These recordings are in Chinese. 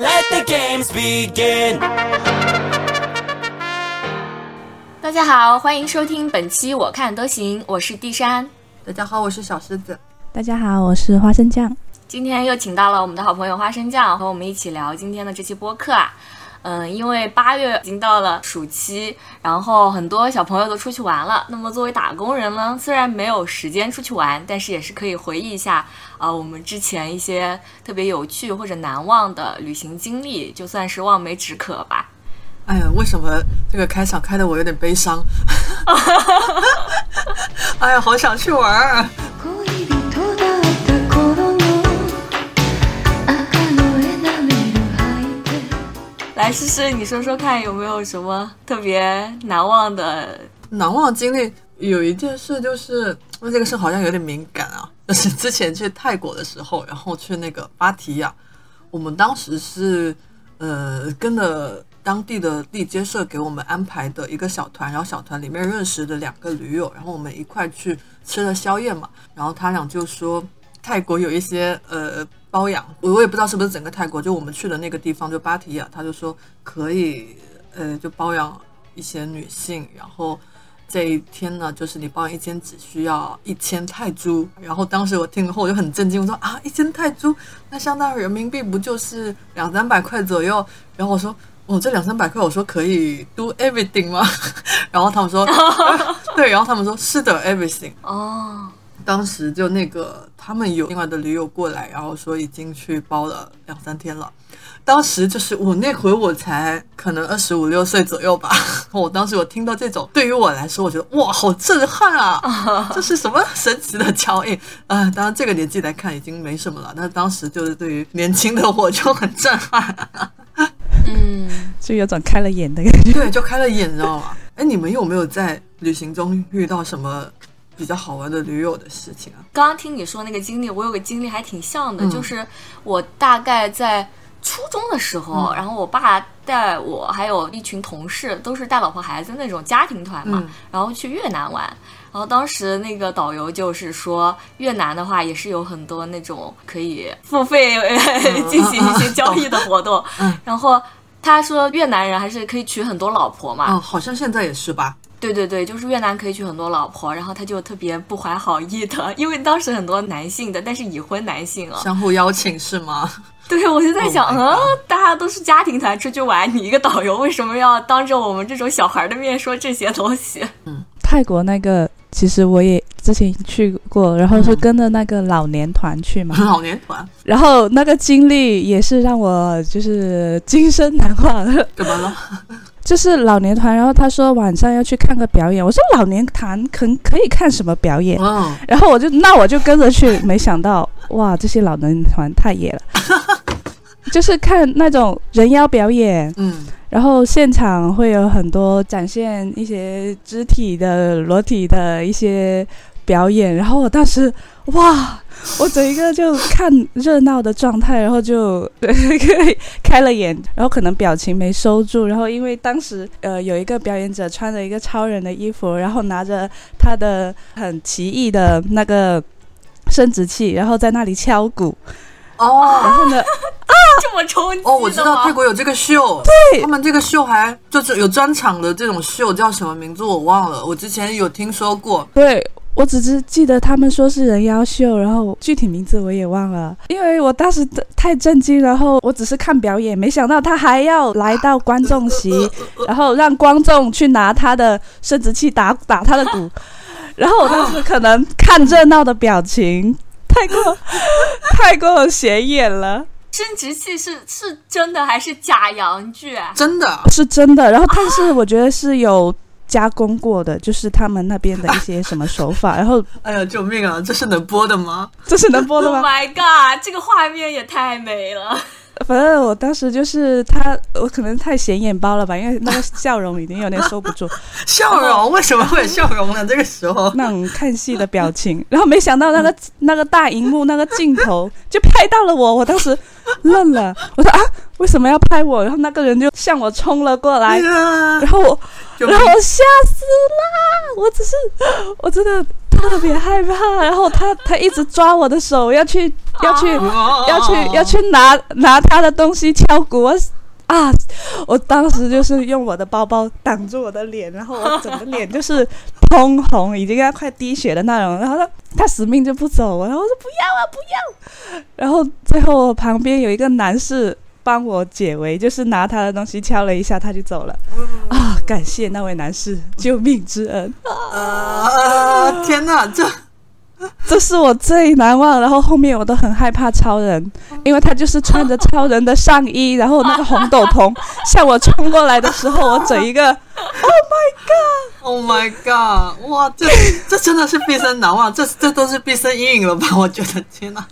Let the games begin. 大家好，欢迎收听本期我看都行，我是地山。大家好，我是小狮子。大家好，我是花生酱。今天又请到了我们的好朋友花生酱，和我们一起聊今天的这期播客啊。嗯，因为八月已经到了暑期，然后很多小朋友都出去玩了。那么作为打工人呢，虽然没有时间出去玩，但是也是可以回忆一下啊、我们之前一些特别有趣或者难忘的旅行经历，就算是望梅止渴吧。哎呀，为什么这个开场开的我有点悲伤？哎呀，好想去玩儿。来，诗诗，你说说看，有没有什么特别难忘的？难忘经历有一件事，就是因为这个事好像有点敏感啊，就是之前去泰国的时候，然后去那个芭提雅，我们当时是呃跟了当地的地接社给我们安排的一个小团，然后小团里面认识的两个驴友，然后我们一块去吃了宵夜嘛，然后他俩就说泰国有一些呃包养，我我也不知道是不是整个泰国，就我们去的那个地方就芭提雅，他就说可以呃就包养一些女性，然后。这一天呢，就是你包养一间只需要一千泰铢。然后当时我听了后我就很震惊，我说啊，一千泰铢，那相当于人民币不就是两三百块左右？然后我说，哦，这两三百块，我说可以 do everything 吗？然后他们说，对，然后他们说是的，everything。哦，当时就那个他们有另外的驴友过来，然后说已经去包了两三天了。当时就是我那回我才可能二十五六岁左右吧，我当时我听到这种，对于我来说，我觉得哇，好震撼啊！这是什么神奇的交易啊？当然这个年纪来看已经没什么了，但是当时就是对于年轻的我就很震撼，嗯，就有种开了眼的感觉。对，就开了眼，你知道吗？哎，你们有没有在旅行中遇到什么比较好玩的驴友的事情啊？刚刚听你说那个经历，我有个经历还挺像的，嗯就是我大概在初中的时候，嗯然后我爸带我还有一群同事，都是带老婆孩子那种家庭团嘛，嗯然后去越南玩。然后当时那个导游就是说，越南的话也是有很多那种可以付费进行一些交易的活动。嗯然后他说越南人还是可以娶很多老婆嘛，哦，好像现在也是吧？对对对，就是越南可以娶很多老婆，然后他就特别不怀好意的，因为当时很多男性的，但是已婚男性啊，相互邀请是吗？对我就在想，Oh 嗯大家都是家庭团出去玩，你一个导游为什么要当着我们这种小孩的面说这些东西？嗯泰国那个其实我也之前去过，然后是嗯跟着那个老年团去嘛，老年团然后那个经历也是让我就是今生难忘。怎么了？就是老年团，然后他说晚上要去看个表演，我说老年团可可以看什么表演？嗯，然后我就那我就跟着去，没想到哇，这些老年团太野了，就是看那种人妖表演，嗯，然后现场会有很多展现一些肢体的裸体的一些表演，然后我当时哇，我整一个就看热闹的状态，然后就 开了眼，然后可能表情没收住，然后因为当时呃有一个表演者穿着一个超人的衣服，然后拿着他的很奇异的那个生殖器，然后在那里敲鼓，哦然后呢，啊这么冲击哦，我知道泰国有这个秀，对，他们这个秀还就是有专场的这种秀，叫什么名字我忘了，我之前有听说过。对我只是记得他们说是人妖秀，然后具体名字我也忘了，因为我当时太震惊，然后我只是看表演，没想到他还要来到观众席，然后让观众去拿他的生殖器打打他的鼓，然后我当时可能看热闹的表情太过 太过显眼了。生殖器是是真的还是假洋具啊？真的，是真的。然后，但是我觉得是有加工过的，就是他们那边的一些什么手法。然后，哎呀，救命啊！这是能播的吗？这是能播的吗 Oh 吗？my god，这个画面也太美了。反正我当时就是他，我可能太显眼包了吧，因为那个笑容已经有点收不住，笑容为什么会有笑容呢？这个时候，那种看戏的表情。然后没想到那个 那个大荧幕那个镜头就拍到了我，我当时愣了，我说啊，为什么要拍我？然后那个人就向我冲了过来然后我然后我吓死啦！我只是，我真的太特别害怕。然后他他一直抓我的手，要去要去要去要去拿拿他的东西敲鼓。我啊！我当时就是用我的包包挡住我的脸，然后我整个脸就是通红，已经要快滴血的那种。然后他他死命就不走，然后我说不要啊，不要。然后最后我旁边有一个男士帮我解围，就是拿他的东西敲了一下，他就走了。啊！感谢那位男士救命之恩，啊！天哪，这 这是我最难忘。然后后面我都很害怕超人，因为他就是穿着超人的上衣，然后那个红斗篷 向我冲过来的时候，我整一个 Oh my God！Oh my God！哇，这这真的是毕生难忘，这这都是毕生阴影了吧？我觉得，天哪！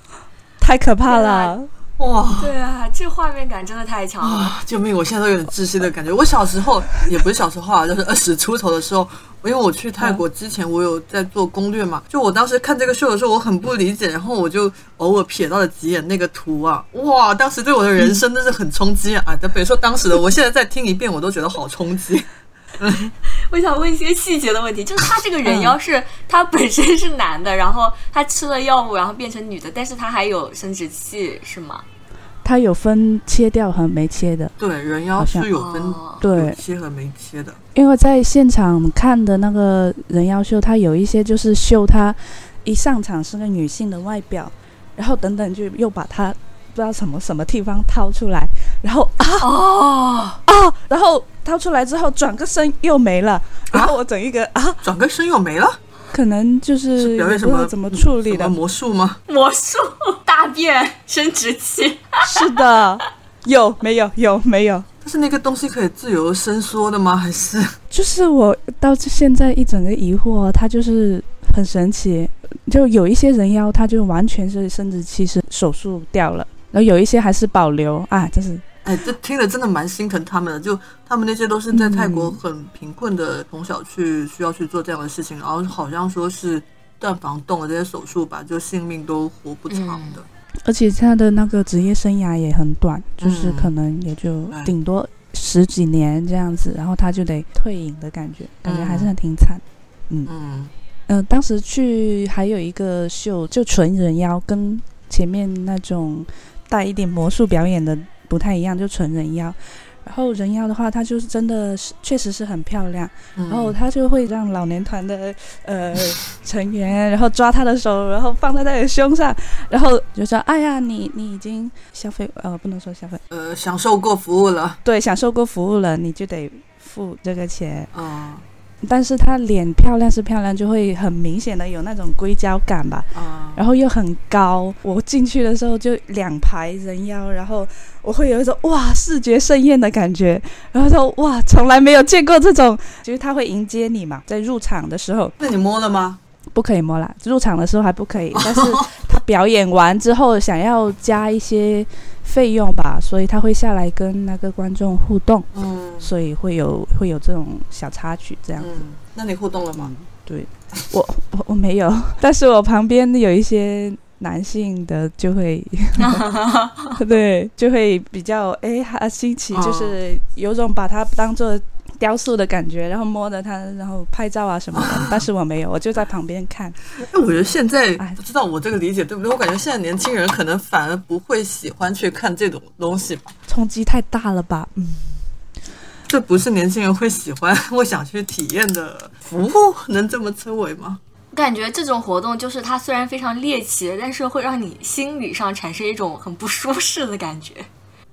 太可怕了。哇对啊，这画面感真的太强了。啊！救命！我现在都有点窒息的感觉。我小时候也不是小时候啊，就是 二十出头的时候，因为我去泰国之前，我有在做攻略嘛。就我当时看这个秀的时候，我很不理解，然后我就偶尔瞥到了几眼那个图啊，哇！当时对我的人生真是很冲击啊！啊，别说当时的，我现在再听一遍，我都觉得好冲击。我想问一些细节的问题，就是他这个人妖是、他本身是男的，然后他吃了药物，然后变成女的，但是他还有生殖器，是吗？他有分切掉和没切的，对，人妖是有分哦。对。切和没切的。因为在现场看的那个人妖秀，他有一些就是秀他一上场是个女性的外表，然后等等就又把他不知道什么什么地方掏出来，然后啊哦，啊，然后掏出来之后转个身又没了，然后我整一个啊，转个身又没了，可能就是是表演什么怎么处理的，魔术吗？魔术大便生殖器，是的，有没有有没有？但是那个东西可以自由伸缩的吗？还是？就是我到现在一整个疑惑，它就是很神奇，就有一些人妖，它就完全是生殖器是手术掉了，然后有一些还是保留。啊，真是哎，这听了真的蛮心疼他们的。就他们那些都是在泰国嗯很贫困的，从小去需要去做这样的事情，然后好像说是断房动了这些手术吧，就性命都活不长的。而且他的那个职业生涯也很短，就是嗯可能也就哎顶多十几年这样子，然后他就得退隐的感觉，感觉还是嗯很挺惨。嗯嗯呃，当时去还有一个秀，就纯人妖，跟前面那种带一点魔术表演的不太一样，就纯人妖。然后人妖的话，她就是真的是确实是很漂亮，嗯，然后她就会让老年团的呃 成员，然后抓她的手，然后放在她的胸上，然后就说：“哎呀，你你已经消费呃不能说消费，呃享受过服务了，对，享受过服务了，你就得付这个钱。”嗯但是她脸漂亮是漂亮，就会很明显的有那种硅胶感吧。啊，然后又很高，我进去的时候就两排人妖，然后我会有一种哇视觉盛宴的感觉，然后说哇从来没有见过这种，就是他会迎接你嘛，在入场的时候那你摸了吗？不可以摸啦，入场的时候还不可以，但是他表演完之后想要加一些费用吧，所以他会下来跟那个观众互动，嗯所以会有会有这种小插曲这样。嗯，那你互动了吗？对，我我我没有，但是我旁边有一些男性的就会，对，就会比较哎哈新奇，哦就是有种把它当做雕塑的感觉，然后摸着它，然后拍照啊什么的。但是我没有，我就在旁边看。哎，我觉得现在哎不知道我这个理解对不对？我感觉现在年轻人可能反而不会喜欢去看这种东西吧。冲击太大了吧？嗯，这不是年轻人会喜欢、会想去体验的服务，能这么称为吗？我感觉这种活动就是它虽然非常猎奇，但是会让你心理上产生一种很不舒适的感觉。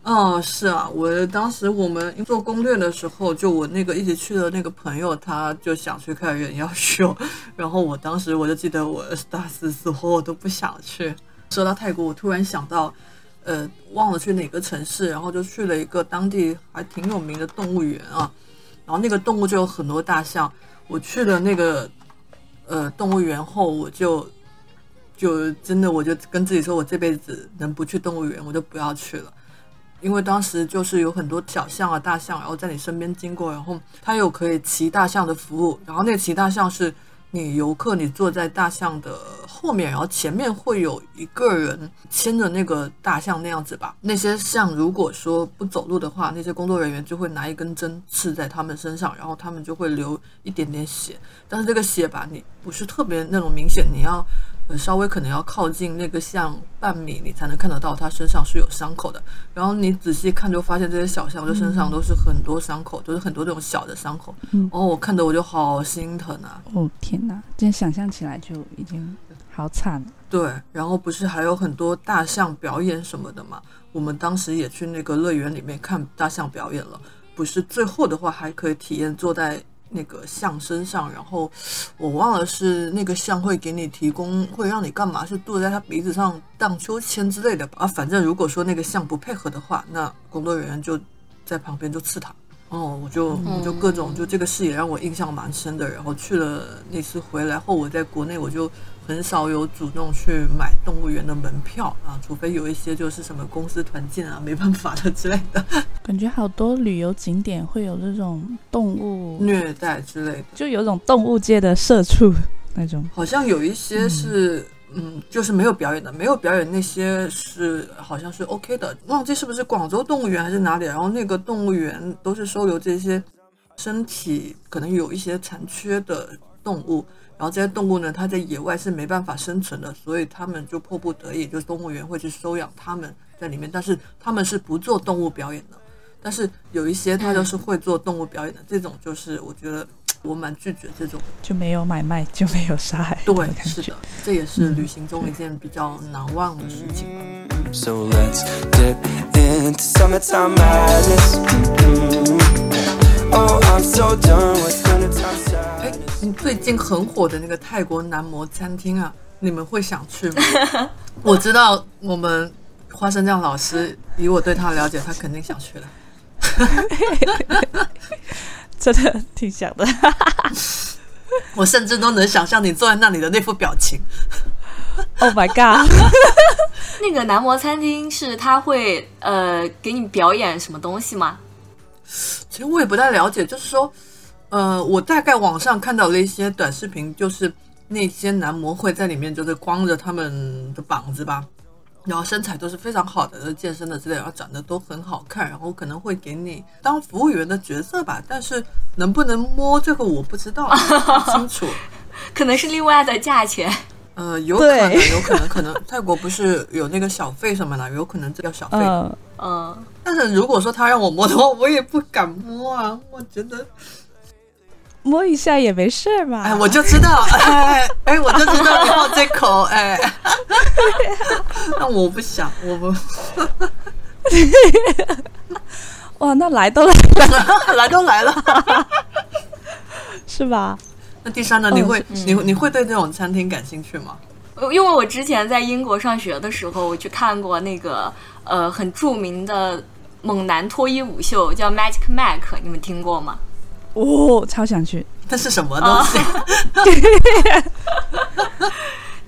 哦，是啊，我当时我们做攻略的时候，就我那个一起去的那个朋友，他就想去看人妖秀，然后我当时我就记得我大四死活我都不想去。说到泰国，我突然想到，呃，忘了去哪个城市，然后就去了一个当地还挺有名的动物园啊，然后那个动物就有很多大象。我去了那个呃动物园后，我就就真的我就跟自己说，我这辈子能不去动物园，我就不要去了。因为当时就是有很多小象啊、大象，然后在你身边经过，然后它有可以骑大象的服务，然后那个骑大象是你游客你坐在大象的后面，然后前面会有一个人牵着那个大象那样子吧。那些象如果说不走路的话，那些工作人员就会拿一根针刺在他们身上，然后他们就会流一点点血。但是这个血吧，你不是特别那种明显，你要呃稍微可能要靠近那个像半米，你才能看得到它身上是有伤口的。然后你仔细看，就发现这些小象就身上都是很多伤口，都是很多这种小的伤口。嗯哦，我看得我就好心疼啊。哦天哪，这想象起来就已经好惨了。对，然后不是还有很多大象表演什么的嘛？我们当时也去那个乐园里面看大象表演了。不是最后的话还可以体验坐在那个象身上，然后我忘了是那个象会给你提供会让你干嘛？是坐在他鼻子上荡秋千之类的吧？啊，反正如果说那个象不配合的话，那工作人员就在旁边就刺他。哦，我就我就各种就这个事也让我印象蛮深的。然后去了那次回来后，我在国内我就很少有主动去买动物园的门票啊，除非有一些就是什么公司团建啊，没办法的之类的感觉好多旅游景点会有这种动物，虐待之类的。就有种动物界的社畜那种。好像有一些是，嗯就是没有表演的，没有表演那些是好像是 OK 的，忘记是不是广州动物园还是哪里，然后那个动物园都是收留这些身体可能有一些残缺的动物，然后这些动物呢，它在野外是没办法生存的，所以他们就迫不得已，就是动物园会去收养它们在里面，但是他们是不做动物表演的，但是有一些它就是会做动物表演的，这种就是我觉得我蛮拒绝这种。就没有买卖，就没有杀害。对，是的，这也是旅行中一件比较难忘的事情吧。So let's dip into summertime madness. 哎你最近很火的那个泰国男模餐厅啊，你们会想去吗？我知道我们花生酱老师，以我对他的了解，他肯定想去了。真的挺想的。我甚至都能想象你坐在那里的那副表情。Oh my god！那个男模餐厅是他会呃给你表演什么东西吗？其实我也不太了解，就是说，呃，我大概网上看到了一些短视频，就是那些男模会在里面就是光着他们的膀子吧，然后身材都是非常好的，健身的之类，然后长得都很好看，然后可能会给你当服务员的角色吧，但是能不能摸这个我不知道，不清楚。可能是另外的价钱。呃，有可能，有可能，可能泰国不是有那个小费什么的，有可能这叫小费。嗯，嗯，但是如果说他让我摸的话，我也不敢摸啊，我觉得。摸一下也没事嘛？哎，我就知道，哎哎，我就知道你好这口，哎，那我不想，我不哇，那来都来了来都来了。是吧？那第三呢？你会你你会对这种餐厅感兴趣吗？因为我之前在英国上学的时候，我去看过那个呃很著名的猛男脱衣舞秀，叫 Magic Mike，你们听过吗？哦，超想去。它是什么东西？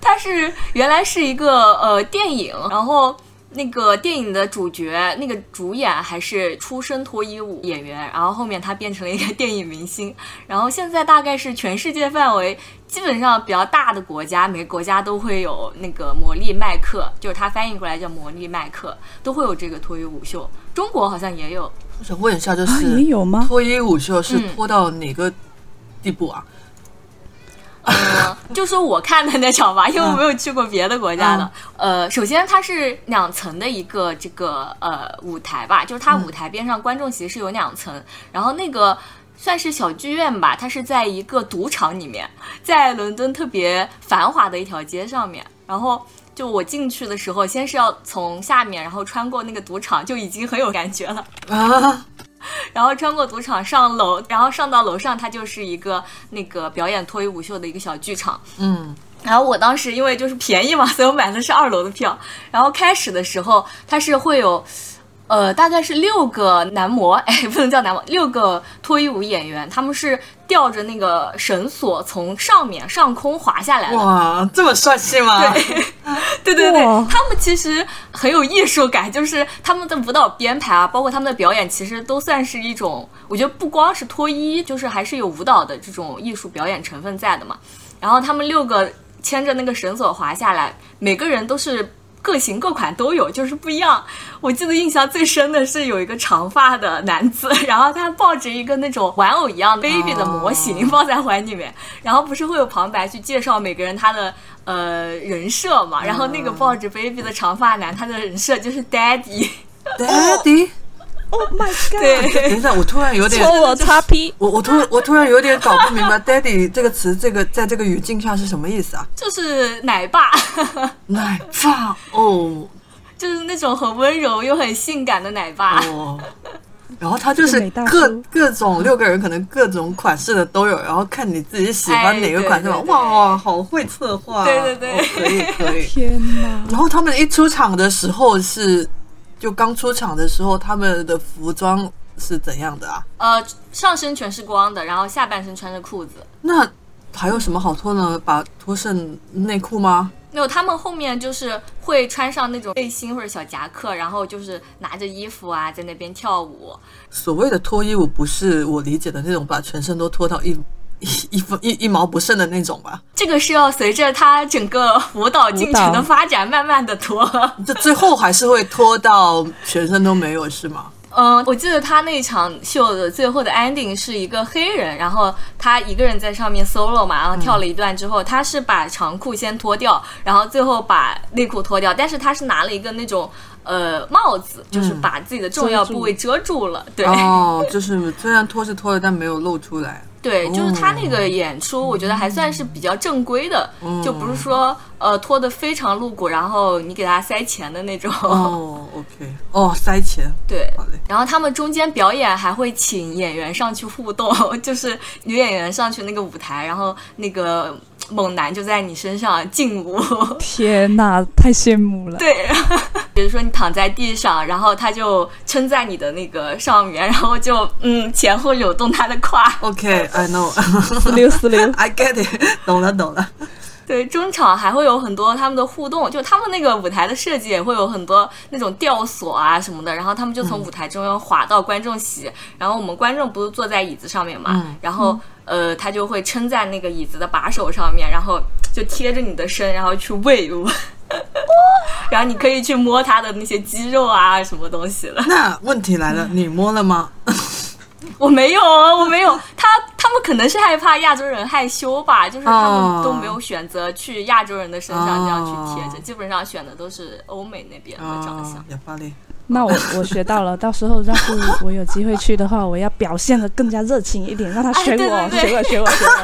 它是原来是一个呃电影，然后那个电影的主角那个主演还是出身脱衣舞演员，然后后面他变成了一个电影明星，然后现在大概是全世界范围基本上比较大的国家，每个国家都会有那个魔力麦克，就是它翻译过来叫魔力麦克，都会有这个脱衣舞秀。中国好像也有，我想问一下，就啊，也有吗？脱衣舞秀是嗯脱到哪个地步啊？呃，就说我看的那场吧，因为我没有去过别的国家的。呃，首先它是两层的一个这个呃舞台吧，就是它舞台边上观众席是有两层，然后那个算是小剧院吧，它是在一个赌场里面，在伦敦特别繁华的一条街上面，然后。就我进去的时候，先是要从下面，然后穿过那个赌场，就已经很有感觉了。啊，然后穿过赌场上楼，然后上到楼上，它就是一个那个表演脱衣舞秀的一个小剧场。嗯，然后我当时因为就是便宜嘛，所以我买的是二楼的票。然后开始的时候，它是会有，呃，大概是六个男模，哎，不能叫男模，六个脱衣舞演员，他们是吊着那个绳索从上面上空滑下来的。哇，这么帅气吗？对对对对，他们其实很有艺术感，就是他们的舞蹈编排啊，包括他们的表演，其实都算是一种，我觉得不光是脱衣，就是还是有舞蹈的这种艺术表演成分在的嘛。然然后他们六个牵着那个绳索滑下来，每个人都是。各型各款都有，就是不一样。我记得印象最深的是有一个长发的男子，然后他抱着一个那种玩偶一样 baby 的模型抱在怀里面，然后不是会有旁白去介绍每个人他的呃人设嘛？然后那个抱着 baby 的长发男，他的人设就是 daddy。Daddy，Oh my god！对，等一下，我突然有点，戳我我我突我突然有点搞不明白，“daddy” 这个词，这个在这个语境下是什么意思啊？就是奶爸，奶爸哦就是那种很温柔又很性感的奶爸。哦，然后他就是各各种六个人可能各种款式的都有，然后看你自己喜欢哪个款式哇，好会策划啊，对对对哦可以可以。天哪！然后他们一出场的时候是，就刚出场的时候，他们的服装是怎样的啊？呃，上身全是光的，然后下半身穿着裤子。那还有什么好脱呢？把脱剩内裤吗？没有，他们后面就是会穿上那种背心或者小夹克，然后就是拿着衣服啊，在那边跳舞。所谓的脱衣舞，不是我理解的那种把全身都脱到一一一分一一毛不剩的那种吧？这个是要随着他整个舞蹈进程的发展，慢慢的脱。这最后还是会脱到全身都没有，是吗？嗯，我记得他那场秀的最后的 ending 是一个黑人，然后他一个人在上面 solo 嘛，然后跳了一段之后，他是把长裤先脱掉，然后最后把内裤脱掉，但是他是拿了一个那种呃帽子，就是把自己的重要部位遮住了。对、哦，就是虽然脱是脱了，但没有露出来。对，就是他那个演出，我觉得还算是比较正规的，就不是说呃拖的非常露骨，然后你给他塞钱的那种。哦，OK，哦，塞钱，对好嘞，然后他们中间表演还会请演员上去互动，就是女演员上去那个舞台，然后那个猛男就在你身上劲舞。天哪，太羡慕了！对，比如说你躺在地上，然后他就撑在你的那个上面，然后就嗯前后扭动他的胯。OK，I know，四六四零，I get it，懂了懂了。对，中场还会有很多他们的互动，就他们那个舞台的设计也会有很多那种吊索啊什么的，然后他们就从舞台中央滑到观众席，然后我们观众不是坐在椅子上面嘛，嗯然后呃他就会撑在那个椅子的把手上面，然后就贴着你的身，然后去 wave。然后你可以去摸他的那些肌肉啊，什么东西了。那问题来了，你摸了吗？我没有啊，我没有。他他们可能是害怕亚洲人害羞吧，就是他哦们都没有选择去亚洲人的身上这样去贴着，哦基本上选的都是欧美那边的长相。啊，哑巴嘞。那我我学到了，到时候要是我有机会去的话，我要表现的更加热情一点，让他学哎对我，对对学我，学我，学我。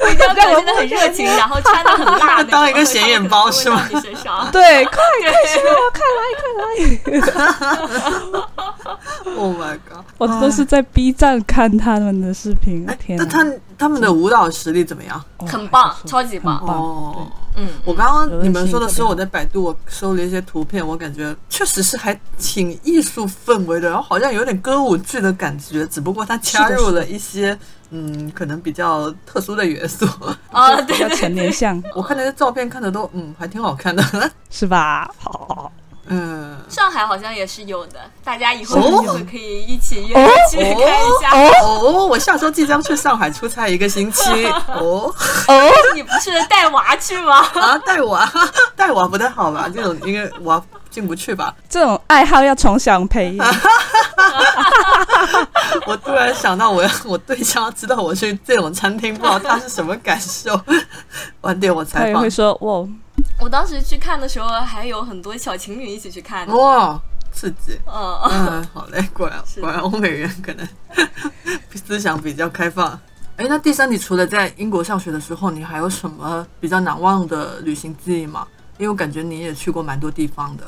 一定要表现的很热情，然后穿的很辣那，当一个显眼包是吗。对，快快学我，快来，快来！Oh my god！我都是在 B 站看他们的视频，天哪，那他他们的舞蹈实力怎么样？哦很棒超级棒很棒哦，嗯，我刚刚你们说的时候，我在百度我搜了一些图片，我感觉确实是还挺艺术氛围的，然后好像有点歌舞剧的感觉，只不过它加入了一些 嗯，可能比较特殊的元素。啊，比较对对对，成年像，我看那些照片看的都嗯还挺好看的，是吧？好，嗯。上海好像也是有的，大家以后哦有机会可以一起约着去看一下。哦，我下周即将去上海出差一个星期。哦哦你不是带娃去吗？啊，带我啊，带娃不太好吧？这种应该娃进不去吧？这种爱好要从小培养。我突然想到我，要我对象知道我去这种餐厅，不知道他是什么感受。晚点我采访他也会。说哇，我当时去看的时候，还有很多小情侣一起去看的。哇，刺激！嗯，嗯，好嘞，果然 果然欧美人可能 思想比较开放。哎，那第三，你除了在英国上学的时候，你还有什么比较难忘的旅行记忆吗？因为我感觉你也去过蛮多地方的。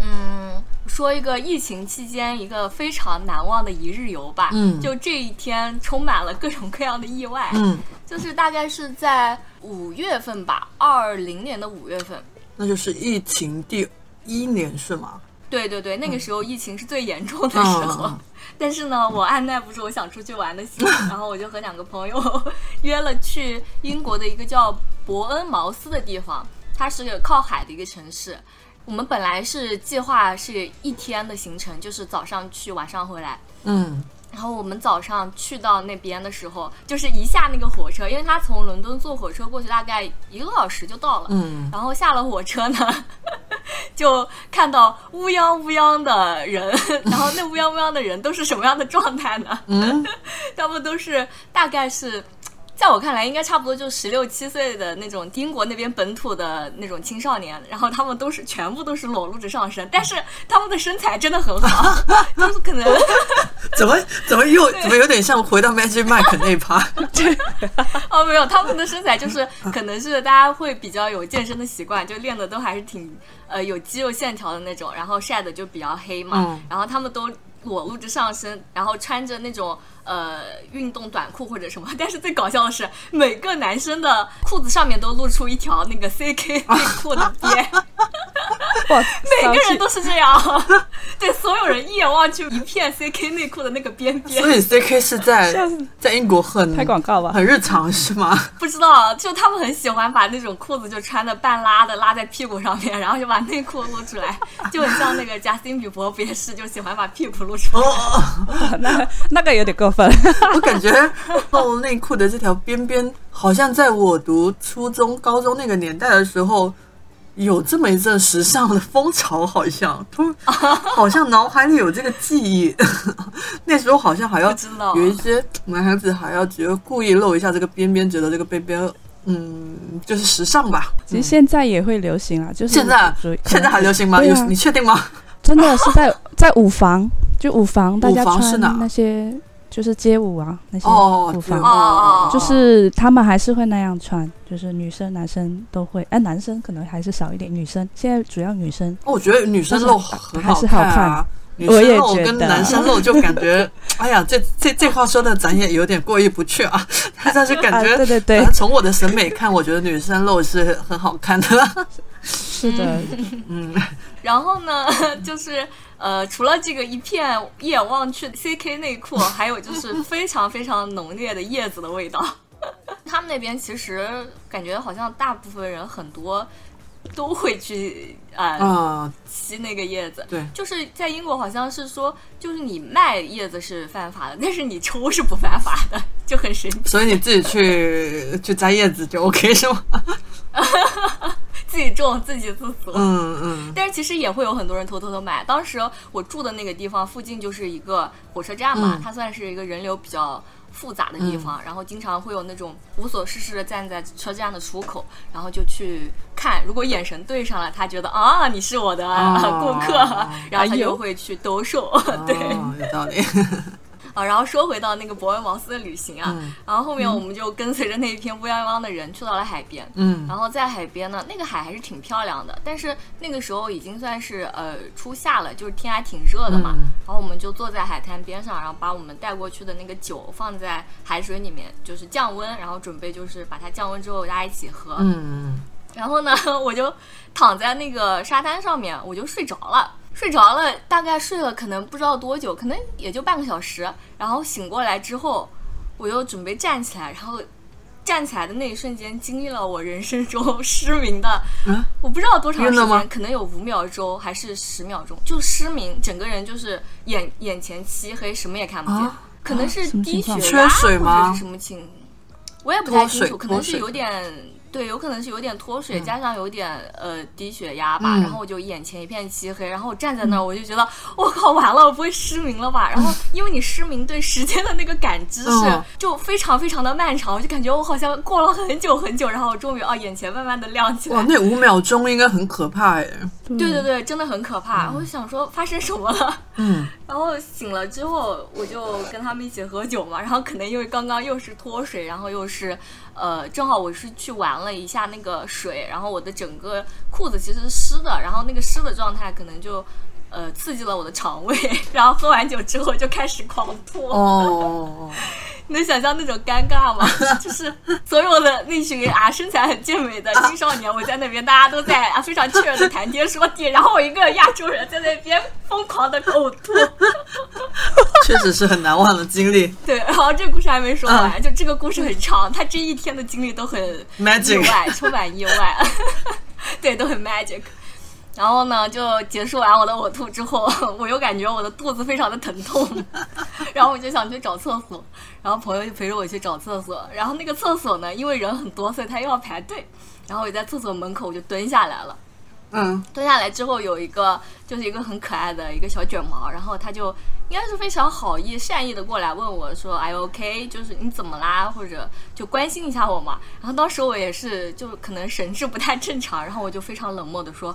嗯，说一个疫情期间一个非常难忘的一日游吧。嗯就这一天充满了各种各样的意外。嗯，就是大概是在五月份吧，二零年的五月份。那就是疫情第一年是吗？对对对，那个时候疫情是最严重的时候。嗯但是呢，我按耐不住我想出去玩的心，然后我就和两个朋友约了去英国的一个叫伯恩茅斯的地方，它是个靠海的一个城市。我们本来是计划是一天的行程，就是早上去，晚上回来。嗯，然后我们早上去到那边的时候，就是一下那个火车，因为他从伦敦坐火车过去大概一个多小时就到了。嗯，然后下了火车呢，就看到乌泱乌泱的人，然后那乌泱乌泱的人都是什么样的状态呢？嗯，他们都是大概是。在我看来，应该差不多就十六七岁的那种英国那边本土的那种青少年，然后他们都是全部都是裸露着上身，但是他们的身材真的很好，就是可能 怎么怎么又怎么有点像回到 Magic Mike 那一趴？哦，没有，他们的身材就是可能是大家会比较有健身的习惯，就练的都还是挺呃有肌肉线条的那种，然后晒的就比较黑嘛，嗯。然后他们都裸露着上身，然后穿着那种呃运动短裤或者什么，但是最搞笑的是每个男生的裤子上面都露出一条那个 CK 内裤的边，哇，每个人都是这样，对，眼望去一片 CK 内裤的那个边边所，以 CK 是在 在英国很拍广告吧很日常是吗？不知道，就他们很喜欢把那种裤子就穿的半拉的拉在屁股上面，然后就把内裤露出来，就很像那个贾斯汀比伯不也是就喜欢把屁股露出来。哦，那那个有点过分。我感觉露内裤的这条边边，好像在我读初中、高中那个年代的时候，有这么一阵时尚的风潮，好像 突好像脑海里有这个记忆。那时候好像还要知道有一些男孩子还要觉得故意露一下这个边边，觉得这个边边。嗯，就是时尚吧。其实现在也会流行啊，就是现在现在还流行吗？对啊有你确定吗？真的是在在舞房，就舞房大家穿舞房是哪那些就是街舞啊那些哦，就是他们还是会那样穿，就是女生男生都会，哎，男生可能还是少一点，女生现在主要女生。哦我觉得女生露很还是好看。啊。女生露跟男生露就感觉，哎呀，这这这话说的咱也有点过意不去啊。但是感啊，觉，对对。对，从我的审美看，我觉得女生露是很好看的。是的，嗯，然后呢，就是呃，除了这个一片一眼望去 CK 内裤，还有就是 非常非常浓烈的叶子的味道。他们那边其实感觉好像大部分人很多都会去呃啊，吸那个叶子。对就是在英国好像是说，就是你卖叶子是犯法的，但是你抽是不犯法的，就很神奇。所以你自己去去摘叶子就 OK 是吗？自己种自给自足。嗯嗯，但是其实也会有很多人偷偷的买。当时我住的那个地方附近就是一个火车站嘛，嗯它算是一个人流比较复杂的地方，然后经常会有那种无所事事的站在车站的出口，然后就去看，如果眼神对上了，他觉得啊你是我的、哦顾客，然后他就会去兜售。对哦，有道理。啊，然后说回到那个伯恩茅斯的旅行啊，嗯然后后面我们就跟随着那一片乌泱泱的人去到了海边，嗯然后在海边呢，那个海还是挺漂亮的，但是那个时候已经算是呃初夏了，就是天还挺热的嘛。嗯然后我们就坐在海滩边上，然后把我们带过去的那个酒放在海水里面，就是降温，然后准备就是把它降温之后大家一起喝。嗯然后呢，我就躺在那个沙滩上面，我就睡着了。睡着了，大概睡了可能不知道多久，可能也就半个小时。然后醒过来之后，我又准备站起来，然后站起来的那一瞬间，经历了我人生中 失明的，嗯我不知道多长时间，可能有五秒钟还是十秒钟，就失明，整个人就是眼眼前漆黑，什么也看不见，啊可能是低血压缺水或吗者是什么情，我也不太清楚，可能是有点。对，有可能是有点脱水，嗯加上有点呃低血压吧，嗯然后我就眼前一片漆黑，然后我站在那儿，我就觉得我靠，完了，我不会失明了吧？然后 因为你失明对时间的那个感知是嗯就非常非常的漫长，我就感觉我好像过了很久很久，然后我终于啊眼前慢慢的亮起来哇，来。那五秒钟应该很可怕哎。对对对，真的很可怕。我就想说发生什么了，嗯 然后醒了之后，我就跟他们一起喝酒嘛。然后可能因为刚刚又是脱水，然后又是呃，正好我是去玩了一下那个水，然后我的整个裤子其实是湿的，然后那个湿的状态可能就呃刺激了我的肠胃，然后喝完酒之后就开始狂吐。哦，你 能想象那种尴尬吗？就是所有的那群啊身材很健美的青少年，我在那边，大家都在啊非常雀跃的谈天说地，然后我一个亚洲人在那边疯狂的呕吐。确实是很难忘的经历。对，然后这个故事还没说完，就这个故事很长，他这一天的经历都很意 Magic 外，充满意外，对，都很 magic。然后呢，就结束完我的呕吐之后，我又感觉我的肚子非常的疼痛，然后我就想去找厕所，然后朋友就陪着我去找厕所，然后那个厕所呢，因为人很多，所以他又要排队，然后我就在厕所门口我就蹲下来了。嗯，蹲下来之后，有一个就是一个很可爱的一个小卷毛，然后他就应该是非常好意、善意的过来问我说：“Are you OK？就是你怎么啦？或者就关心一下我嘛。”然后当时我也是就可能神志不太正常，然后我就非常冷漠的说：“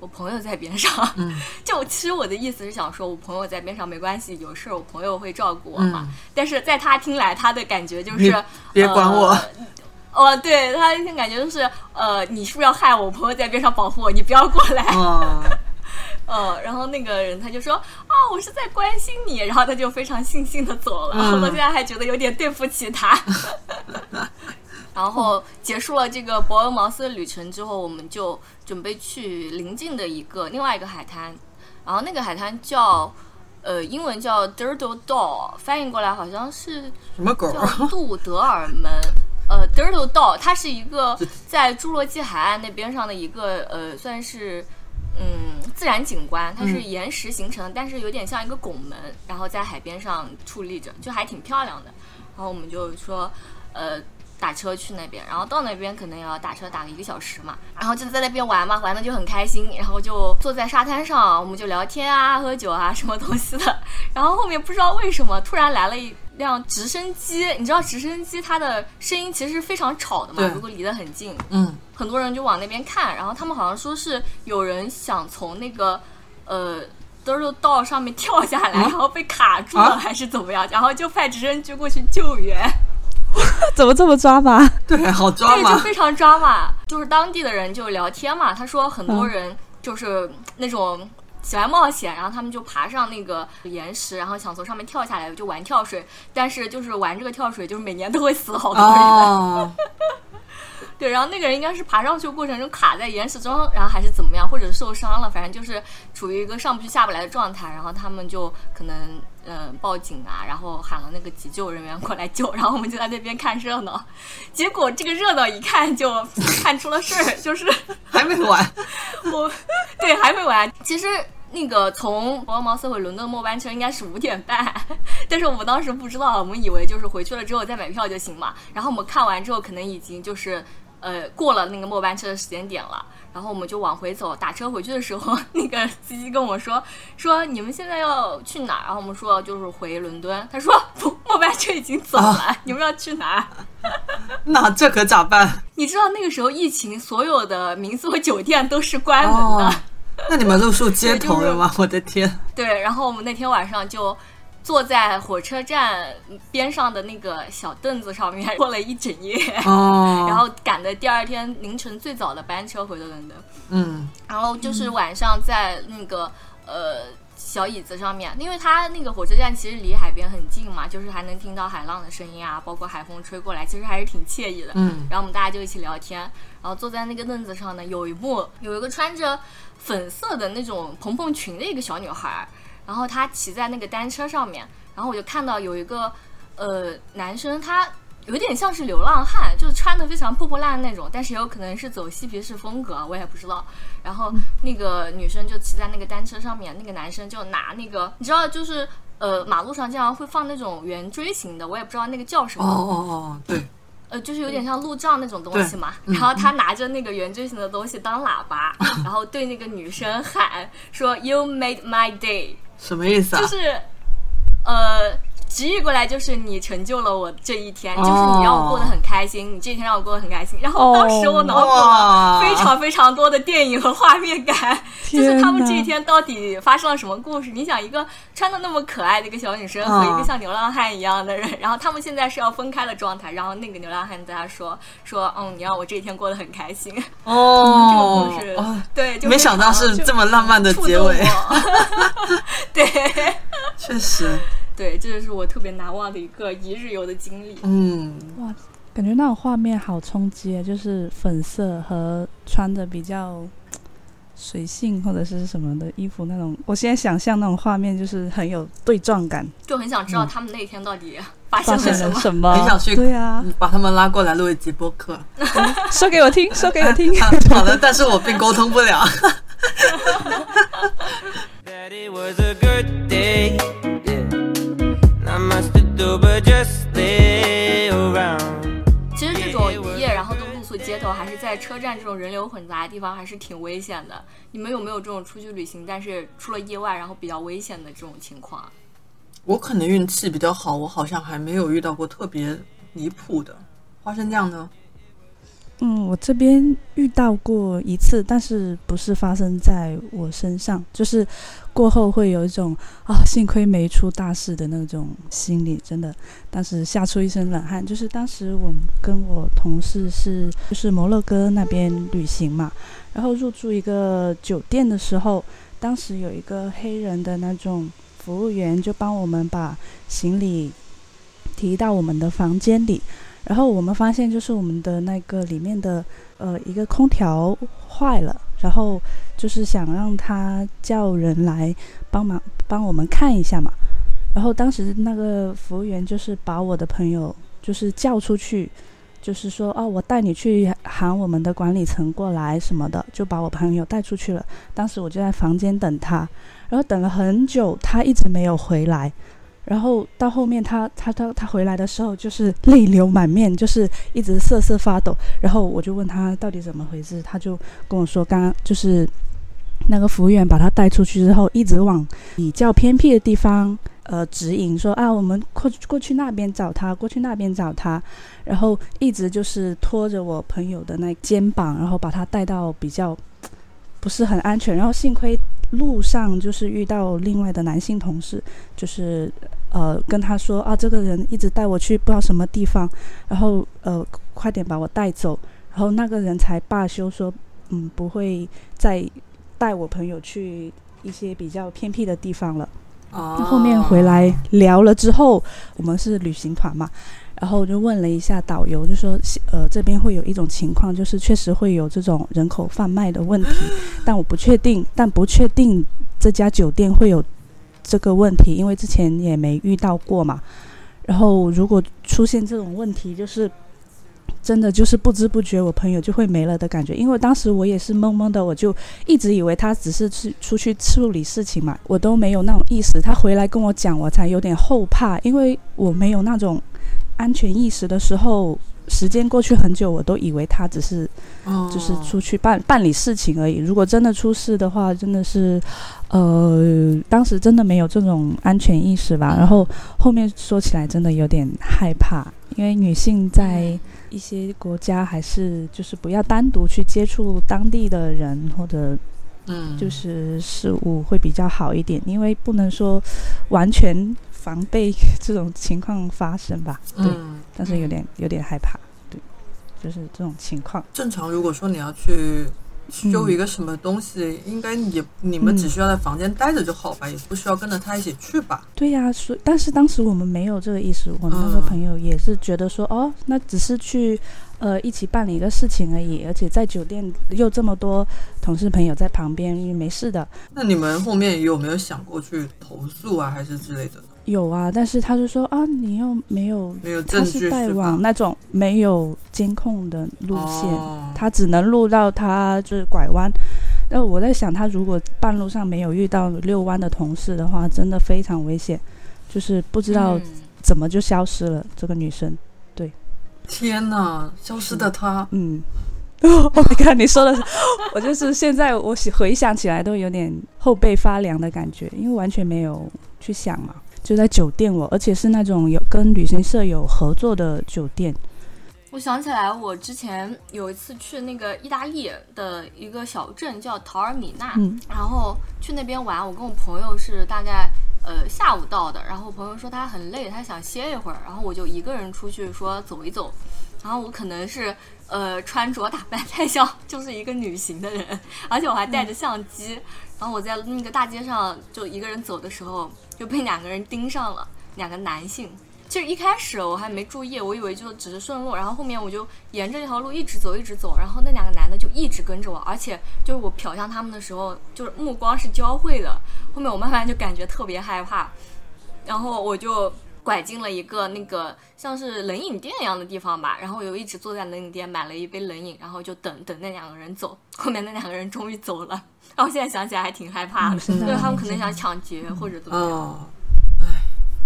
我朋友在边上。就其实我的意思是想说，我朋友在边上没关系，有事儿我朋友会照顾我嘛。但是在他听来，他的感觉就是别管我呃哦，对他一天感觉就是，呃，你是不是要害我？我朋友在边上保护我，你不要过来。哦，呃，然后那个人他就说，啊，我是在关心你，然后他就非常悻悻的走了。嗯我现在还觉得有点对不起他。然后结束了这个伯恩茅斯的旅程之后，我们就准备去邻近的一个另外一个海滩，然后那个海滩叫。呃，英文叫 Dirdle Doll，翻译过来好像是什么狗？叫杜德尔门。呃 d i r t l e Doll，它是一个在侏罗纪海岸那边上的一个呃，算是嗯自然景观，它是岩石形成的，但是有点像一个拱门，然后在海边上矗立着，就还挺漂亮的。然后我们就说，呃。打车去那边，然后到那边可能要打车打个一个小时嘛，然后就在那边玩嘛，玩的就很开心，然后就坐在沙滩上，我们就聊天啊、喝酒啊什么东西的。然后后面不知道为什么突然来了一辆直升机，你知道直升机它的声音其实是非常吵的嘛对，如果离得很近，嗯，很多人就往那边看，然后他们好像说是有人想从那个呃。德肉道上面跳下来，然后被卡住了，啊还是怎么样？然后就派直升机过去救援。怎么这么抓马？对，好抓对，就。非常抓马。就是当地的人就聊天嘛，他说很多嗯人就是那种喜欢冒险，然后他们就爬上那个岩石，然后想从上面跳下来，就玩跳水。但是就是玩这个跳水，就是每年都会死好多人。哦，对，然后那个人应该是爬上去的过程中卡在岩石中，然后还是怎么样，或者受伤了，反正就是处于一个上不去下不来的状态。然后他们就可能嗯、呃报警啊，然后喊了那个急救人员过来救，然后我们就在那边看热闹。结果这个热闹一看就看出了事儿，就是还没完。我对还没完。其实那个从伯恩茅斯回伦敦的末班车应该是五点半，但是我们当时不知道，我们以为就是回去了之后再买票就行嘛。然后我们看完之后，可能已经就是呃过了那个末班车的时间点了。然后我们就往回走，打车回去的时候，那个司机跟我说说你们现在要去哪儿？然后我们说就是回伦敦。他说不，末班车已经走了，你们要去哪儿？那这可咋办？你知道那个时候疫情，所有的民宿和酒店都是关门的。哦，那你们露宿街头了吗？我的天！对，然后我们那天晚上就坐在火车站边上的那个小凳子上面 过了一整夜，哦，然后赶的第二天凌晨最早的班车回的伦敦，嗯，然后就是晚上在那个呃。小椅子上面，因为它那个火车站其实离海边很近嘛，就是还能听到海浪的声音啊，包括海风吹过来，其实还是挺惬意的。嗯然后我们大家就一起聊天，然后坐在那个凳子上呢，有一幕有一个穿着粉色的那种蓬蓬裙的一个小女孩儿，然后他骑在那个单车上面，然后我就看到有一个呃男生，他有点像是流浪汉，就是穿的非常破破烂烂那种，但是也有可能是走嬉皮士风格，我也不知道。然后那个女生就骑在那个单车上面，那个男生就拿那个，你知道就是。呃，马路上经常会放那种圆锥形的，我也不知道那个叫什么。哦哦哦，对，呃，就是有点像路障那种东西嘛。然后他拿着那个圆锥形的东西当喇叭，然后对那个女生喊说 “You made my day”，什么意思啊？就是呃。直译过来就是你成就了我这一天，就是你让我过得很开心，你这一天让我过得很开心。然后当时我脑补了非常非常多的电影和画面感，就是他们这一天天到底发生了什么故事？你想，一个穿的那么可爱的一个小女生和一个嗯像流浪汉一样的人，然后他们现在是要分开的状态，然后那个流浪汉在他说说，嗯，你让我这一天过得很开心。哦 这个故事，哦，对，就没想到是这么浪漫的结尾，对确实，对，这就是我特别难忘的一个一日游的经历。嗯，哇，感觉那种画面好冲击啊！就是粉色和穿着比较随性或者是什么的衣服那种，我现在想象那种画面就是很有对撞感，就很想知道他们那天到底发发生生了什么。了什么？很想去对啊，把他们拉过来录一集播客。说给我听，说给我听。啊 好的，但是我并沟通不了。其实这种一夜然后都露宿街头，还是在车站这种人流混杂的地方，还是挺危险的。你们有没有这种出去旅行，但是出了意外，然后比较危险的这种情况？我可能运气比较好，我好像还没有遇到过特别离谱的。花生酱呢？嗯，我这边遇到过一次，但是不是发生在我身上，就是过后会有一种啊，幸亏没出大事的那种心理，真的，当时吓出一身冷汗。就是当时我跟我同事是就是摩洛哥那边旅行嘛，然后入住一个酒店的时候，当时有一个黑人的那种服务员就帮我们把行李提到我们的房间里。然后我们发现，就是我们的那个里面的呃一个空调坏了，然后就是想让他叫人来帮忙帮我们看一下嘛。然后当时那个服务员就是把我的朋友就是叫出去，就是说哦，我带你去喊我们的管理层过来什么的，就把我朋友带出去了。当时我就在房间等他，然后等了很久，他一直没有回来。然后到后面他他他他回来的时候，就是泪流满面，就是一直瑟瑟发抖。然后我就问他到底怎么回事，他就跟我说，刚刚就是那个服务员把他带出去之后，一直往比较偏僻的地方呃指引，说啊，我们过过去那边找他，过去那边找他。然后一直就是拖着我朋友的那肩膀，然后把他带到比较不是很安全。然后幸亏路上就是遇到另外的男性同事，就是。呃，跟他说啊，这个人一直带我去不知道什么地方，然后呃，快点把我带走。然后那个人才罢休，说嗯，不会再带我朋友去一些比较偏僻的地方了。哦后面回来聊了之后，我们是旅行团嘛，然后我就问了一下导游，就说呃这边会有一种情况，就是确实会有这种人口贩卖的问题，但我不确定，但不确定这家酒店会有这个问题，因为之前也没遇到过嘛。然后如果出现这种问题，就是真的就是不知不觉我朋友就会没了的感觉。因为当时我也是懵懵的，我就一直以为他只是去出去处理事情嘛，我都没有那种意识。他回来跟我讲，我才有点后怕，因为我没有那种安全意识的时候。时间过去很久，我都以为他只是哦就是出去办办理事情而已。如果真的出事的话，真的是，呃，当时真的没有这种安全意识吧。然后后面说起来真的有点害怕，因为女性在一些国家还是就是不要单独去接触当地的人或者嗯，就是事物会比较好一点，因为不能说完全防备这种情况发生吧。对，嗯，但是有点有点害怕，对，就是这种情况。正常如果说你要去修一个什么东西，应该也你们只需要在房间待着就好吧，也不需要跟着他一起去吧。对呀、所以但是当时我们没有这个意识，我们那个嗯朋友也是觉得说，哦，那只是去呃一起办理一个事情而已，而且在酒店又这么多同事朋友在旁边，没事的。那你们后面有没有想过去投诉啊，还是之类的呢？有啊，但是他就说啊，你又没有，没有他证据是带是吧往那种没有监控的路线，哦他只能录到他就是拐弯。那我在想，他如果半路上没有遇到遛弯的同事的话，真的非常危险，就是不知道嗯怎么就消失了。这个女生，对天哪，消失的她，嗯。Oh my god！你说的是，我就是现在我想回想起来都有点后背发凉的感觉，因为完全没有去想嘛，就在酒店我，而且是那种有跟旅行社有合作的酒店，我想起来，我之前有一次去那个意大利的一个小镇叫陶尔米纳，嗯然后去那边玩。我跟我朋友是大概呃下午到的，然后我朋友说他很累，他想歇一会儿，然后我就一个人出去说走一走。然后我可能是呃穿着打扮太像就是一个旅行的人，而且我还带着相机。然后我在那个大街上就一个人走的时候，就被两个人盯上了，两个男性。其实一开始我还没注意，我以为就只是顺路，然后后面我就沿着这条路一直走，一直走，然后那两个男的就一直跟着我，而且就是我瞟向他们的时候，就是目光是交汇的。后面我慢慢就感觉特别害怕，然后我就拐进了一个那个像是冷饮店一样的地方吧，然后我就一直坐在冷饮店买了一杯冷饮，然后就等等那两个人走，后面那两个人终于走了，然后现在想起来还挺害怕的，嗯是的因为他们可能想抢劫或者怎么样。哦，唉，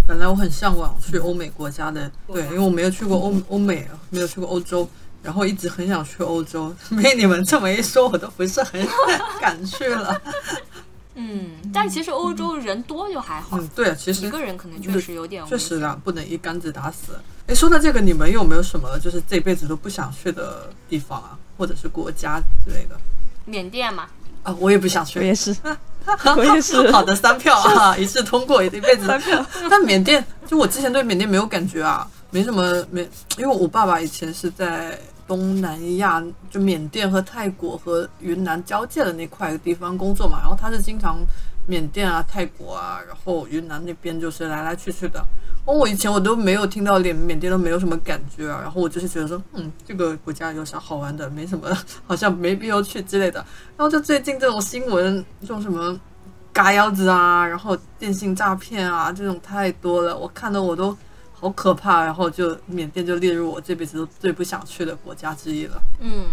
本来我很向往去欧美国家的，对，因为我没有去过欧欧美，没有去过欧洲，然后一直很想去欧洲。被你们这么一说，我都不是很 敢去了。嗯，但其实欧洲人多就还好，嗯，对啊，其实一个人可能确实有点确实啊，不能一竿子打死。哎，说到这个，你们有没有什么就是这辈子都不想去的地方啊，或者是国家之类的？缅甸嘛，啊，我也不想去。我也是，我也是。好的，三票啊，一致通过，一辈子三票。但缅甸，就我之前对缅甸没有感觉啊，没什么没，因为我爸爸以前是在东南亚，就缅甸和泰国和云南交界的那块地方工作嘛，然后他是经常缅甸啊、泰国啊，然后云南那边就是来来去去的。哦，我以前我都没有听到缅缅甸都没有什么感觉啊，然后我就是觉得说，嗯，这个国家有啥好玩的？没什么，好像没必要去之类的。然后就最近这种新闻，这种什么嘎腰子啊，然后电信诈骗啊，这种太多了，我看的我都好可怕。然后就缅甸就列入我这辈子都最不想去的国家之一了。嗯，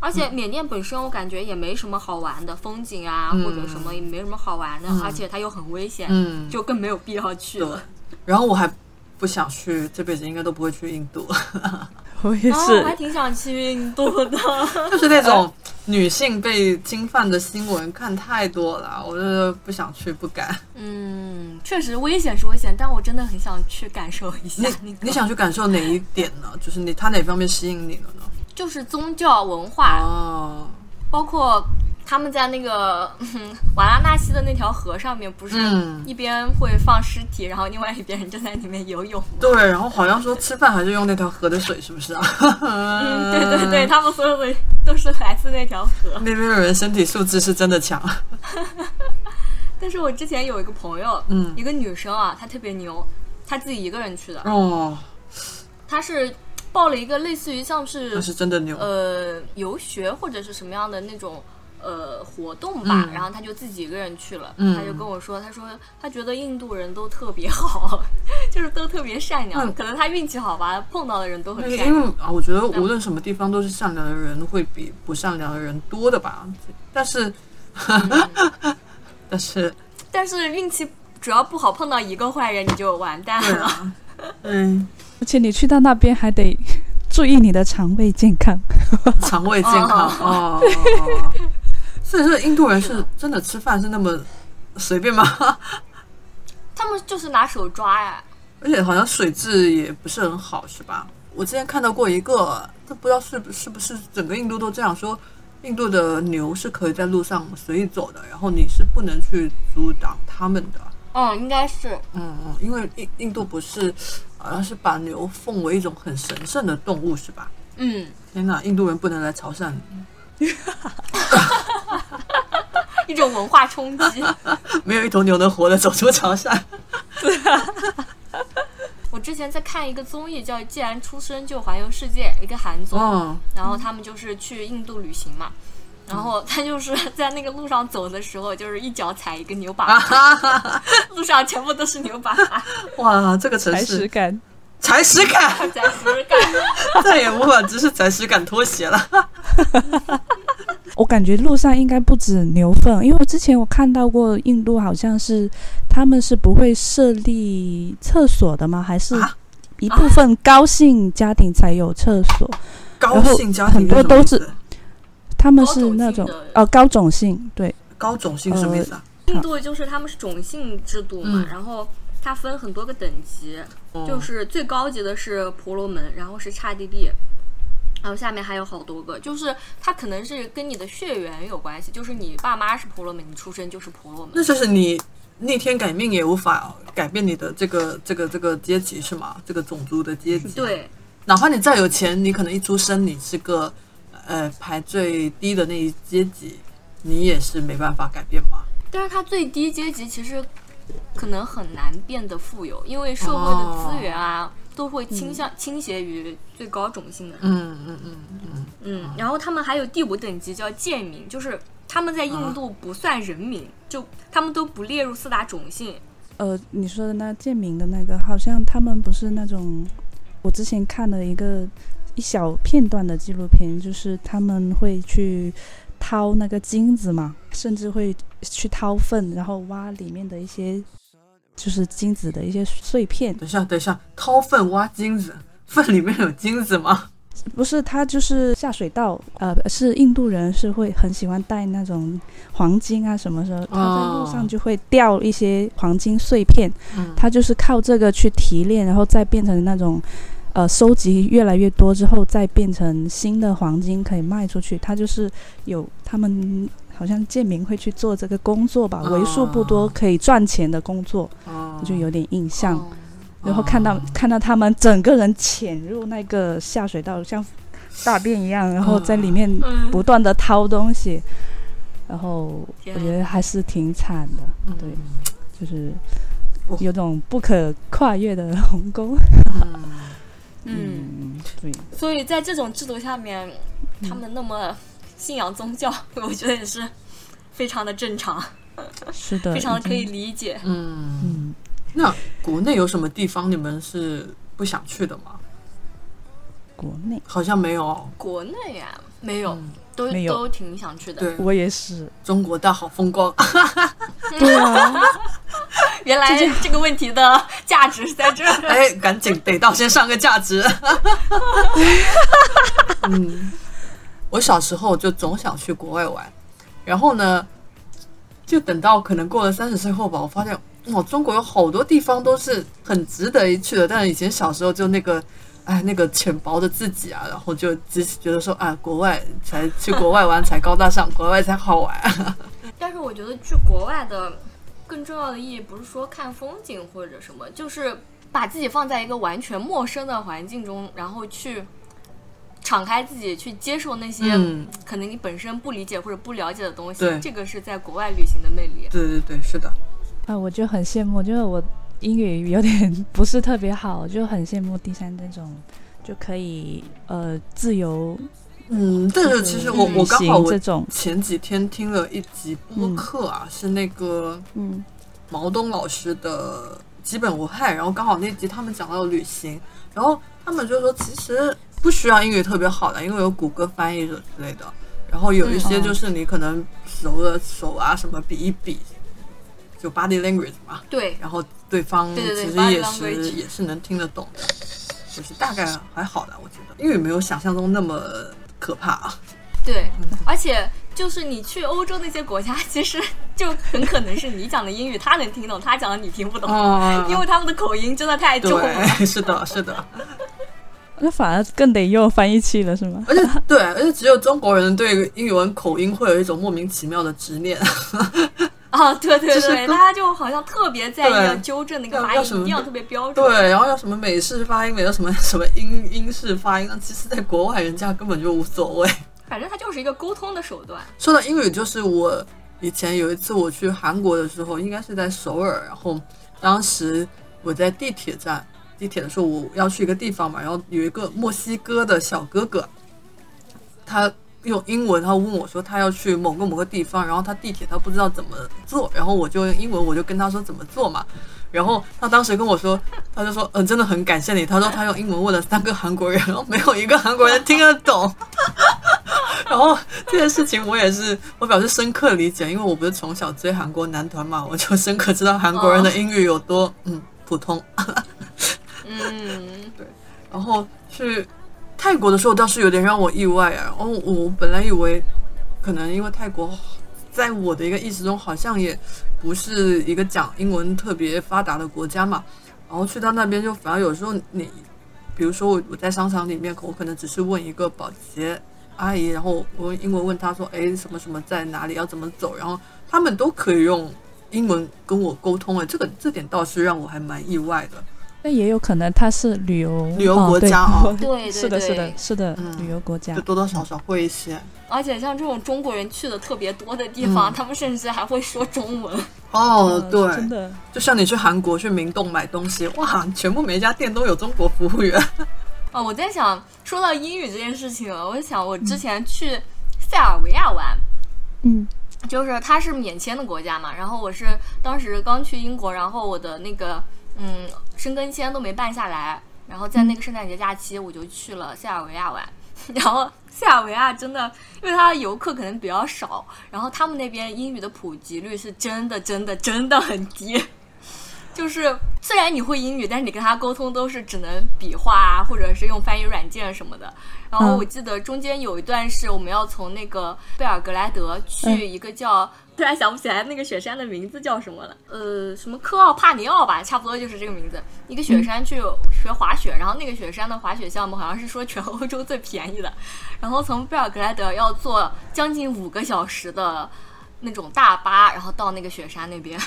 而且缅甸本身我感觉也没什么好玩的风景啊，嗯或者什么也没什么好玩的，而且它又很危险，嗯，就更没有必要去了。然后我还不想去，这辈子应该都不会去印度，我也哦，是我还挺想去印度的。就是那种女性被侵犯的新闻看太多了，我就不想去，不敢。嗯，确实危险是危险，但我真的很想去感受一下你那个。你想去感受哪一点呢？就是你他哪方面吸引你了呢？就是宗教文化，哦，包括他们在那个嗯 瓦拉纳西的那条河上面，不是嗯一边会放尸体，然后另外一边人就在里面游泳？对，然后好像说吃饭还是用那条河的水，是不是啊？嗯，对对对，他们所有的都是来自那条河。那边的人身体素质是真的强。但是我之前有一个朋友，嗯一个女生啊，她特别牛，她自己一个人去的，哦，她是报了一个类似于像是那是真的牛。呃游学或者是什么样的那种呃活动吧，嗯然后他就自己一个人去了，嗯他就跟我说，他说他觉得印度人都特别好，就是都特别善良，嗯可能他运气好吧，碰到的人都很善良。因为啊，我觉得无论什么地方都是善良的人会比不善良的人多的吧。但是，但是，但是运气主要不好碰到一个坏人，你就完蛋了。啊，嗯，而且你去到那边还得注意你的肠胃健康。肠胃健康哦。所以说，印度人是真的吃饭是那么随便吗？他们就是拿手抓呀，而且好像水质也不是很好，是吧？我之前看到过一个，这不知道是不是不是整个印度都这样说，印度的牛是可以在路上随意走的，然后你是不能去阻挡他们的。嗯，应该是。嗯嗯，因为印印度不是好像是把牛奉为一种很神圣的动物，是吧？嗯，天哪，印度人不能来潮汕，一种文化冲击。没有一头牛能活着走出潮汕。我之前在看一个综艺，叫《既然出生就环游世界》，一个韩综，哦，然后他们就是去印度旅行嘛。然后他就是在那个路上走的时候，就是一脚踩一个牛粑粑，路上全部都是牛粑粑，哇，这个城市感，踩屎感，踩屎感。再也无法只是踩屎感拖鞋了。我感觉路上应该不止牛粪，因为我之前我看到过印度好像是他们是不会设立厕所的吗？还是啊一部分高姓家庭才有厕所？高姓家庭很多都是他们是那种哦高种姓，对，高种姓什么意思啊？印度就是他们是种姓制度嘛，嗯然后它分很多个等级，哦就是最高级的是婆罗门，然后是刹帝利，然后下面还有好多个，就是它可能是跟你的血缘有关系，就是你爸妈是婆罗门，你出生就是婆罗门。那就是你逆天改命也无法改变你的这个这个这个阶级是吗？这个种族的阶级。，对，哪怕你再有钱，你可能一出生你是个呃排最低的那一阶级，你也是没办法改变吗？但是它最低阶级其实可能很难变得富有，因为社会的资源啊、都会倾向倾斜于最高种姓的人。嗯嗯嗯嗯，嗯，然后他们还有第五等级叫贱民，就是他们在印度不算人民，就他们都不列入四大种姓，呃，你说的那贱民的那个，好像他们不是那种，我之前看了一个一小片段的纪录片，就是他们会去掏那个金子嘛，甚至会去掏粪，然后挖里面的一些就是金子的一些碎片。等一下，等一下，掏粪挖金子，粪里面有金子吗？不是，他就是下水道，呃，是印度人是会很喜欢带那种黄金啊，什么时候他在路上就会掉一些黄金碎片，嗯他就是靠这个去提炼，然后再变成那种，呃，收集越来越多之后，再变成新的黄金可以卖出去。他就是有他们好像建民会去做这个工作吧，为数不多哦可以赚钱的工作，就有点印象。哦然后看到、哦看到他们整个人潜入那个下水道，像大便一样，然后在里面嗯不断的掏东西，然后我觉得还是挺惨的，嗯对，就是哦有种不可跨越的鸿沟。嗯。所以在这种制度下面，他们那么信仰宗教，我觉得也是非常的正常，是的，非常的可以理解。嗯，嗯，那国内有什么地方你们是不想去的吗？国内。好像没有。哦。国内呀、没有，嗯都没有都挺想去的。对，我也是，中国大好风光。对啊，原来这个问题的价值是在这儿。哎，赶紧得到先上个价值。嗯，我小时候就总想去国外玩，然后呢，就等到可能过了三十岁后吧，我发现哇，中国有好多地方都是很值得一去的，但是以前小时候就那个。哎，那个浅薄的自己啊，然后就只觉得说啊，国外才去国外玩才高大上，国外才好玩。但是我觉得去国外的更重要的意义不是说看风景或者什么，就是把自己放在一个完全陌生的环境中，然后去敞开自己，去接受那些嗯，可能你本身不理解或者不了解的东西。对这个是在国外旅行的魅力。对对对，是的。啊，我就很羡慕，就是我英语有点不是特别好，就很羡慕第三这种就可以呃自由嗯，但是其实我我刚好我这种，前几天听了一集播客啊，是那个嗯毛东老师的基本无害，然后刚好那集他们讲到旅行，然后他们就说其实不需要英语特别好的，因为有谷歌翻译者之类的，然后有一些嗯。就是你可能熟了手啊什么比一比，就 body language 嘛，对，然后对方其实也是也是能听得懂的，就是大概还好的，我觉得。英语没有想象中那么可怕。啊。对，而且就是你去欧洲那些国家，其实就很可能是你讲的英语他能听懂，他讲的你听不懂，哦因为他们的口音真的太重了。对，是的，是的，那反而更得用翻译器了，是吗？而且对，而且只有中国人对英语文口音会有一种莫名其妙的执念。啊，对对就是对，跟大家就好像特别在意要纠正那个发音，一定要特别标准。对，然后要什么美式发音，没有什么什么英英式发音，那其实在国外人家根本就无所谓。反正它就是一个沟通的手段。说到英语，就是我以前有一次我去韩国的时候，应该是在首尔，然后当时我在地铁站，地铁的时候我要去一个地方嘛，然后有一个墨西哥的小哥哥，他用英文，他问我说他要去某个某个地方，然后他地铁他不知道怎么坐，然后我就用英文我就跟他说怎么做嘛，然后他当时跟我说，他就说嗯、真的很感谢你，他说他用英文问了三个韩国人，然后没有一个韩国人听得懂。然后这件事情我也是，我表示深刻理解，因为我不是从小追韩国男团嘛，我就深刻知道韩国人的英语有多、嗯普通。嗯对，然后去泰国的时候倒是有点让我意外啊，哦我本来以为可能因为泰国在我的一个意识中好像也不是一个讲英文特别发达的国家嘛，然后去到那边就反而有时候你，比如说我我在商场里面，我可能只是问一个保洁阿姨，然后我用英文问她说，哎，什么什么在哪里，要怎么走，然后他们都可以用英文跟我沟通了，这个这点倒是让我还蛮意外的。那也有可能它是旅游旅游国家哦哦 对对是的，对是的，是的，嗯旅游国家就。多多少少会一些。而且像这种中国人去的特别多的地方，嗯他们甚至还会说中文。哦，嗯对，真的，就像你去韩国去明洞买东西，哇，全部每一家店都有中国服务员。哦，我在想，说到英语这件事情，我在想我之前去塞尔维亚玩，嗯就是它是免签的国家嘛，然后我是当时刚去英国，然后我的那个嗯申根签都没办下来，然后在那个圣诞节假期我就去了塞尔维亚玩，然后塞尔维亚真的，因为它的游客可能比较少，然后他们那边英语的普及率是真的真的真的很低。就是虽然你会英语，但是你跟他沟通都是只能比划啊，或者是用翻译软件什么的。然后我记得中间有一段是我们要从那个贝尔格莱德去一个叫，突然想不起来那个雪山的名字叫什么了，呃，什么科奥帕尼奥吧，差不多就是这个名字。一个雪山去学滑雪，然后那个雪山的滑雪项目好像是说全欧洲最便宜的。然后从贝尔格莱德要坐将近五个小时的那种大巴，然后到那个雪山那边。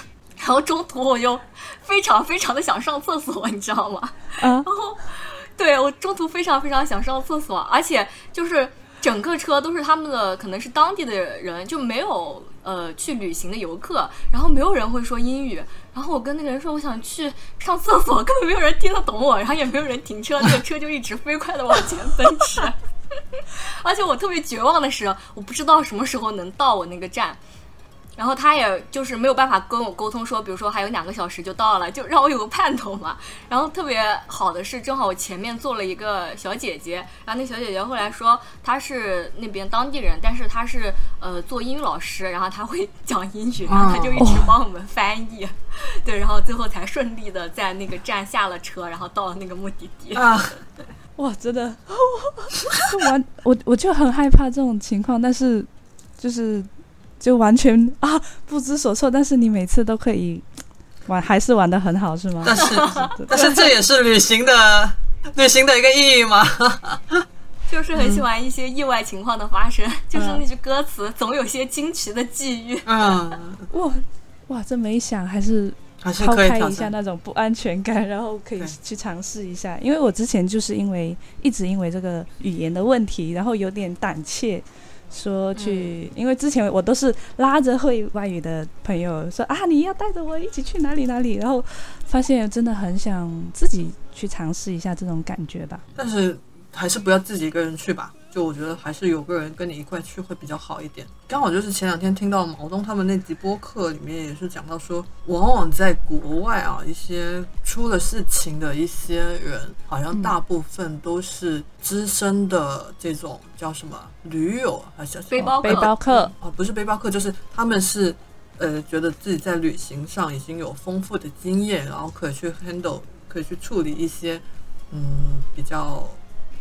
然后中途我就非常非常的想上厕所，你知道吗？啊然后对我中途非常非常想上厕所，而且就是整个车都是他们的，可能是当地的人，就没有呃去旅行的游客，然后没有人会说英语。然后我跟那个人说我想去上厕所，根本没有人听得懂我，然后也没有人停车，那个车就一直飞快的往前奔驰。而且我特别绝望的是，我不知道什么时候能到我那个站。然后他也就是没有办法跟我沟通说，比如说还有两个小时就到了，就让我有个盼头嘛。然后特别好的是，正好我前面坐了一个小姐姐，然后那小姐姐后来说她是那边当地人，但是她是呃做英语老师，然后她会讲英语，然 后她就一直帮我们翻译，对，然后最后才顺利的在那个站下了车，然后到了那个目的地。啊，哇，真的，就完我我就很害怕这种情况，但是就是就完全啊不知所措，但是你每次都可以 玩，还是玩的很好，是吗？但是 但是这也是旅行的旅行的一个意义嘛。就是很喜欢一些意外情况的发生，就是那句歌词，总有些惊奇的际遇。嗯，哇哇，这么一想，还是还是抛可以。开一下那种不安全感，然后可以去尝试一下。因为我之前就是因为一直因为这个语言的问题，然后有点胆怯，说去，因为之前我都是拉着会外语的朋友说啊，你要带着我一起去哪里哪里，然后发现真的很想自己去尝试一下这种感觉吧。但是还是不要自己一个人去吧。就我觉得还是有个人跟你一块去会比较好一点。刚好就是前两天听到毛东他们那集播客里面也是讲到说，往往在国外啊，一些出了事情的一些人，好像大部分都是资深的这种叫什么驴友还是背包背包客，啊，不是背包客，就是他们是呃觉得自己在旅行上已经有丰富的经验，然后可以去 handle，可以去处理一些嗯比较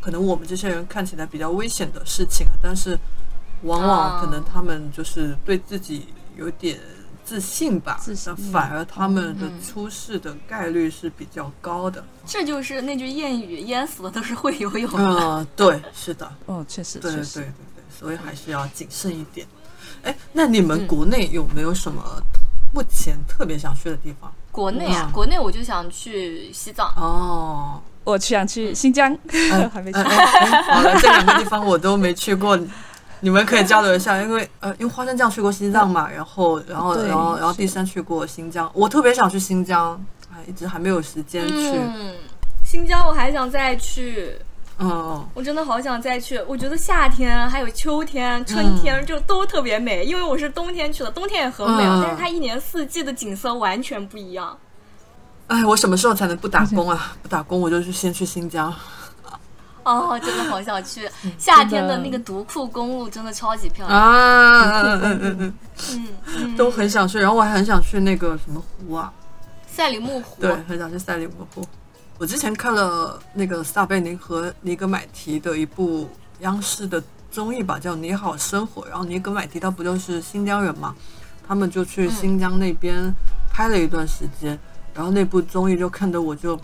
可能我们这些人看起来比较危险的事情啊，但是往往可能他们就是对自己有点自信吧，自信那反而他们的嗯出事的概率是比较高的。这就是那句谚语：“淹死的都是会游泳的。嗯，对，是的。哦，确实，对对对对，对，所以还是要谨慎一点。哎，那你们嗯国内有没有什么目前特别想去的地方？国内啊，嗯国内我就想去西藏。哦，我想去新疆，哎 还没去哎。哎哎好了，这两个地方我都没去过，你们可以交流一下，因为呃，因为花生酱去过西藏嘛，然后然后然后然后第三去过新疆，我特别想去新疆，哎，一直还没有时间去。嗯，新疆我还想再去，嗯嗯，我真的好想再去。我觉得夏天还有秋天、春天就都特别美，因为我是冬天去的，冬天也很美啊，嗯但是它一年四季的景色完全不一样。哎，我什么时候才能不打工啊？不打工我就去先去新疆。哦，真的好想去！夏天的那个独库公路真的超级漂亮。啊，嗯嗯嗯嗯，嗯嗯，都很想去，然后我还很想去那个什么湖啊，赛里木湖。对，很想去赛里木湖。我之前看了那个撒贝宁和尼格买提的一部央视的综艺吧，叫《你好生活》，然后尼格买提他不就是新疆人嘛，他们就去新疆那边拍了一段时间，然后那部综艺就看得我就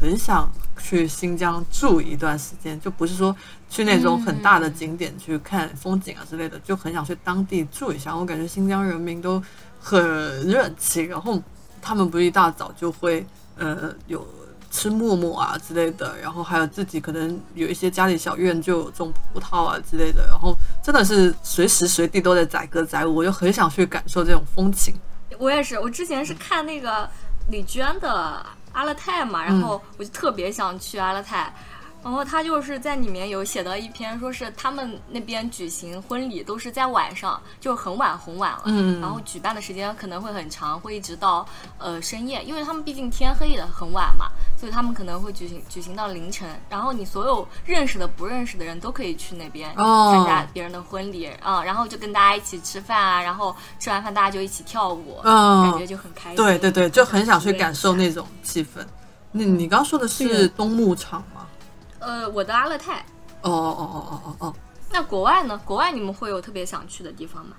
很想去新疆住一段时间，就不是说去那种很大的景点去看风景啊之类的，就很想去当地住一下。我感觉新疆人民都很热情，然后他们不是一大早就会呃有吃馍馍啊之类的，然后还有自己可能有一些家里小院就种葡萄啊之类的，然后真的是随时随地都在载歌载舞，我就很想去感受这种风情。我也是，我之前是看那个李娟的阿勒泰嘛，然后我就特别想去阿勒泰，然后他就是在里面有写到一篇，说是他们那边举行婚礼都是在晚上，就是很晚很晚了，嗯然后举办的时间可能会很长，会一直到呃深夜，因为他们毕竟天黑的很晚嘛，所以他们可能会举行举行到凌晨。然后你所有认识的、不认识的人都可以去那边哦参加别人的婚礼啊、然后就跟大家一起吃饭啊，然后吃完饭大家就一起跳舞，嗯感觉就很开心。对对对，就很想去感受那。种气氛。那你刚刚说的是东牧场吗？呃，我的阿勒泰。哦哦哦哦哦哦，那国外呢？国外你们会有特别想去的地方吗？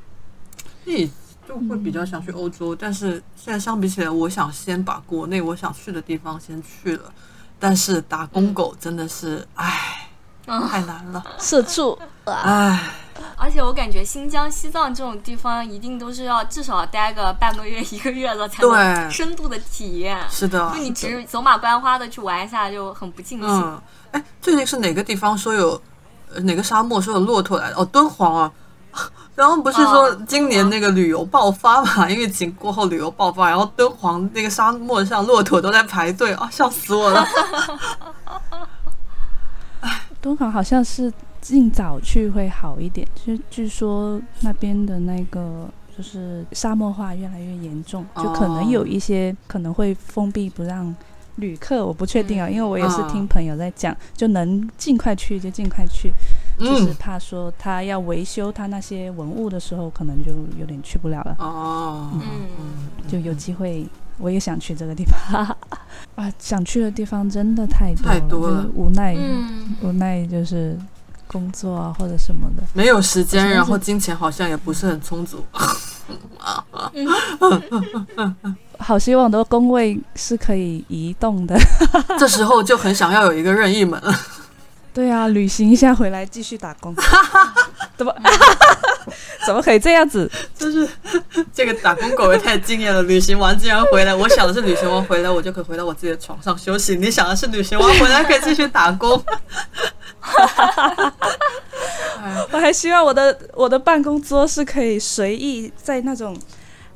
你就会比较想去欧洲，但是现在相比起来，我想先把国内我想去的地方先去了。但是打工狗真的是，唉，嗯太难了，社畜，唉，而且我感觉新疆、西藏这种地方一定都是要至少待个半个月、一个月了，才能对深度的体验。是的，就你只是走马观花的去玩一下，就很不尽兴。嗯，哎，最近是哪个地方说有，呃哪个沙漠说有骆驼来的？哦，敦煌啊。然后不是说哦今年那个旅游爆发嘛？因为疫情过后旅游爆发，然后敦煌那个沙漠上骆驼都在排队啊，笑死我了。敦煌好像是尽早去会好一点，就据说那边的那个就是沙漠化越来越严重，就可能有一些可能会封闭不让旅客，我不确定啊，因为我也是听朋友在讲，就能尽快去就尽快去，就是嗯，怕说他要维修他那些文物的时候，可能就有点去不了了，哦，嗯，就有机会。我也想去这个地方 啊！想去的地方真的太多了，太多了就是无奈，嗯，无奈就是工作啊或者什么的。没有时间，然后金钱好像也不是很充足。好希望我的工位是可以移动的。这时候就很想要有一个任意门。对啊，旅行一下回来继续打工，怎么 怎么可以这样子？就是这个打工狗也太敬业了，旅行完竟然回来。我想的是旅行完回来我就可以回到我自己的床上休息，你想的是旅行完回来可以继续打工。我还希望我的我的办公桌是可以随意在那种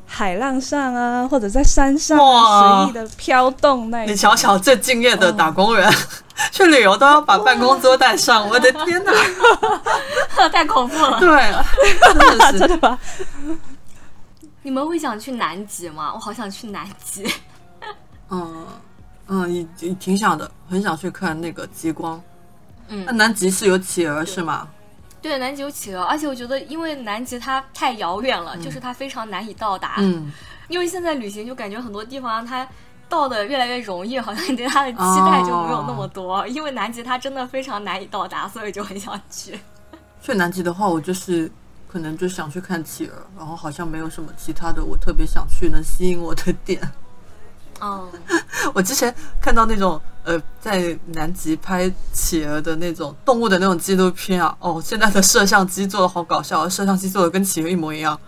海浪上啊，或者在山上随意的飘动那一。你瞧瞧，最敬业的打工人，去旅游都要把办公桌带上，我的天哪！太恐怖了。对，真的是真的吗？你们会想去南极吗？我好想去南极。嗯嗯，也也挺想的，很想去看那个极光。嗯那嗯，南极是有企鹅是吗？对，南极有企鹅，而且我觉得，因为南极它太遥远了，就是它非常难以到达。嗯，因为现在旅行就感觉很多地方它到的越来越容易，好像你对它的期待就没有那么多。因为南极它真的非常难以到达，所以就很想去。去南极的话，我就是可能就想去看企鹅，然后好像没有什么其他的我特别想去能吸引我的点。哦，我之前看到那种呃，在南极拍企鹅的那种动物的那种纪录片啊，哦，现在的摄像机做的好搞笑，摄像机做的跟企鹅一模一样，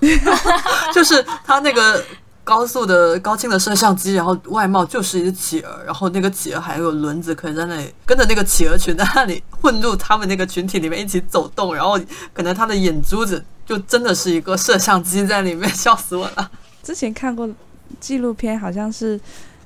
就是它那个高速的高清的摄像机，然后外貌就是一只企鹅，然后那个企鹅还有轮子，可以在那里跟着那个企鹅群在那里混入他们那个群体里面一起走动，然后可能它的眼珠子就真的是一个摄像机在里面，笑死我了。之前看过纪录片，好像是。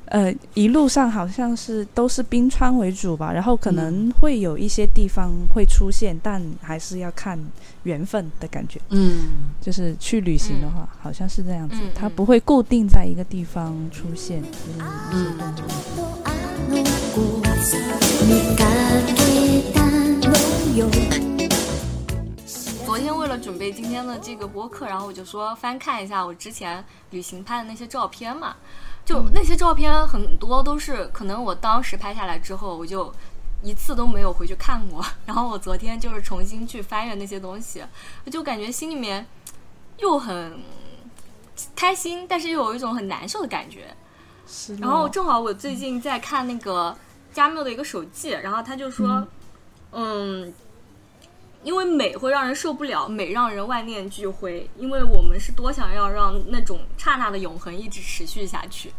呃，一路上好像是都是冰川为主吧，然后可能会有一些地方会出现，但还是要看缘分的感觉。嗯，就是去旅行的话，好像是这样子，嗯它不会固定在一个地方出现，就是一些动物。あの子見かけたのよ昨天为了准备今天的这个播客，然后我就说翻看一下我之前旅行拍的那些照片嘛， 就那些照片很多都是可能我当时拍下来之后，我就一次都没有回去看过。然后我昨天就是重新去翻阅那些东西，我就感觉心里面又很开心，但是又有一种很难受的感觉。然后正好我最近在看那个加缪的一个手记，然后他就说，嗯因为美会让人受不了，美让人万念俱灰，因为我们是多想要让那种刹那的永恒一直持续下去。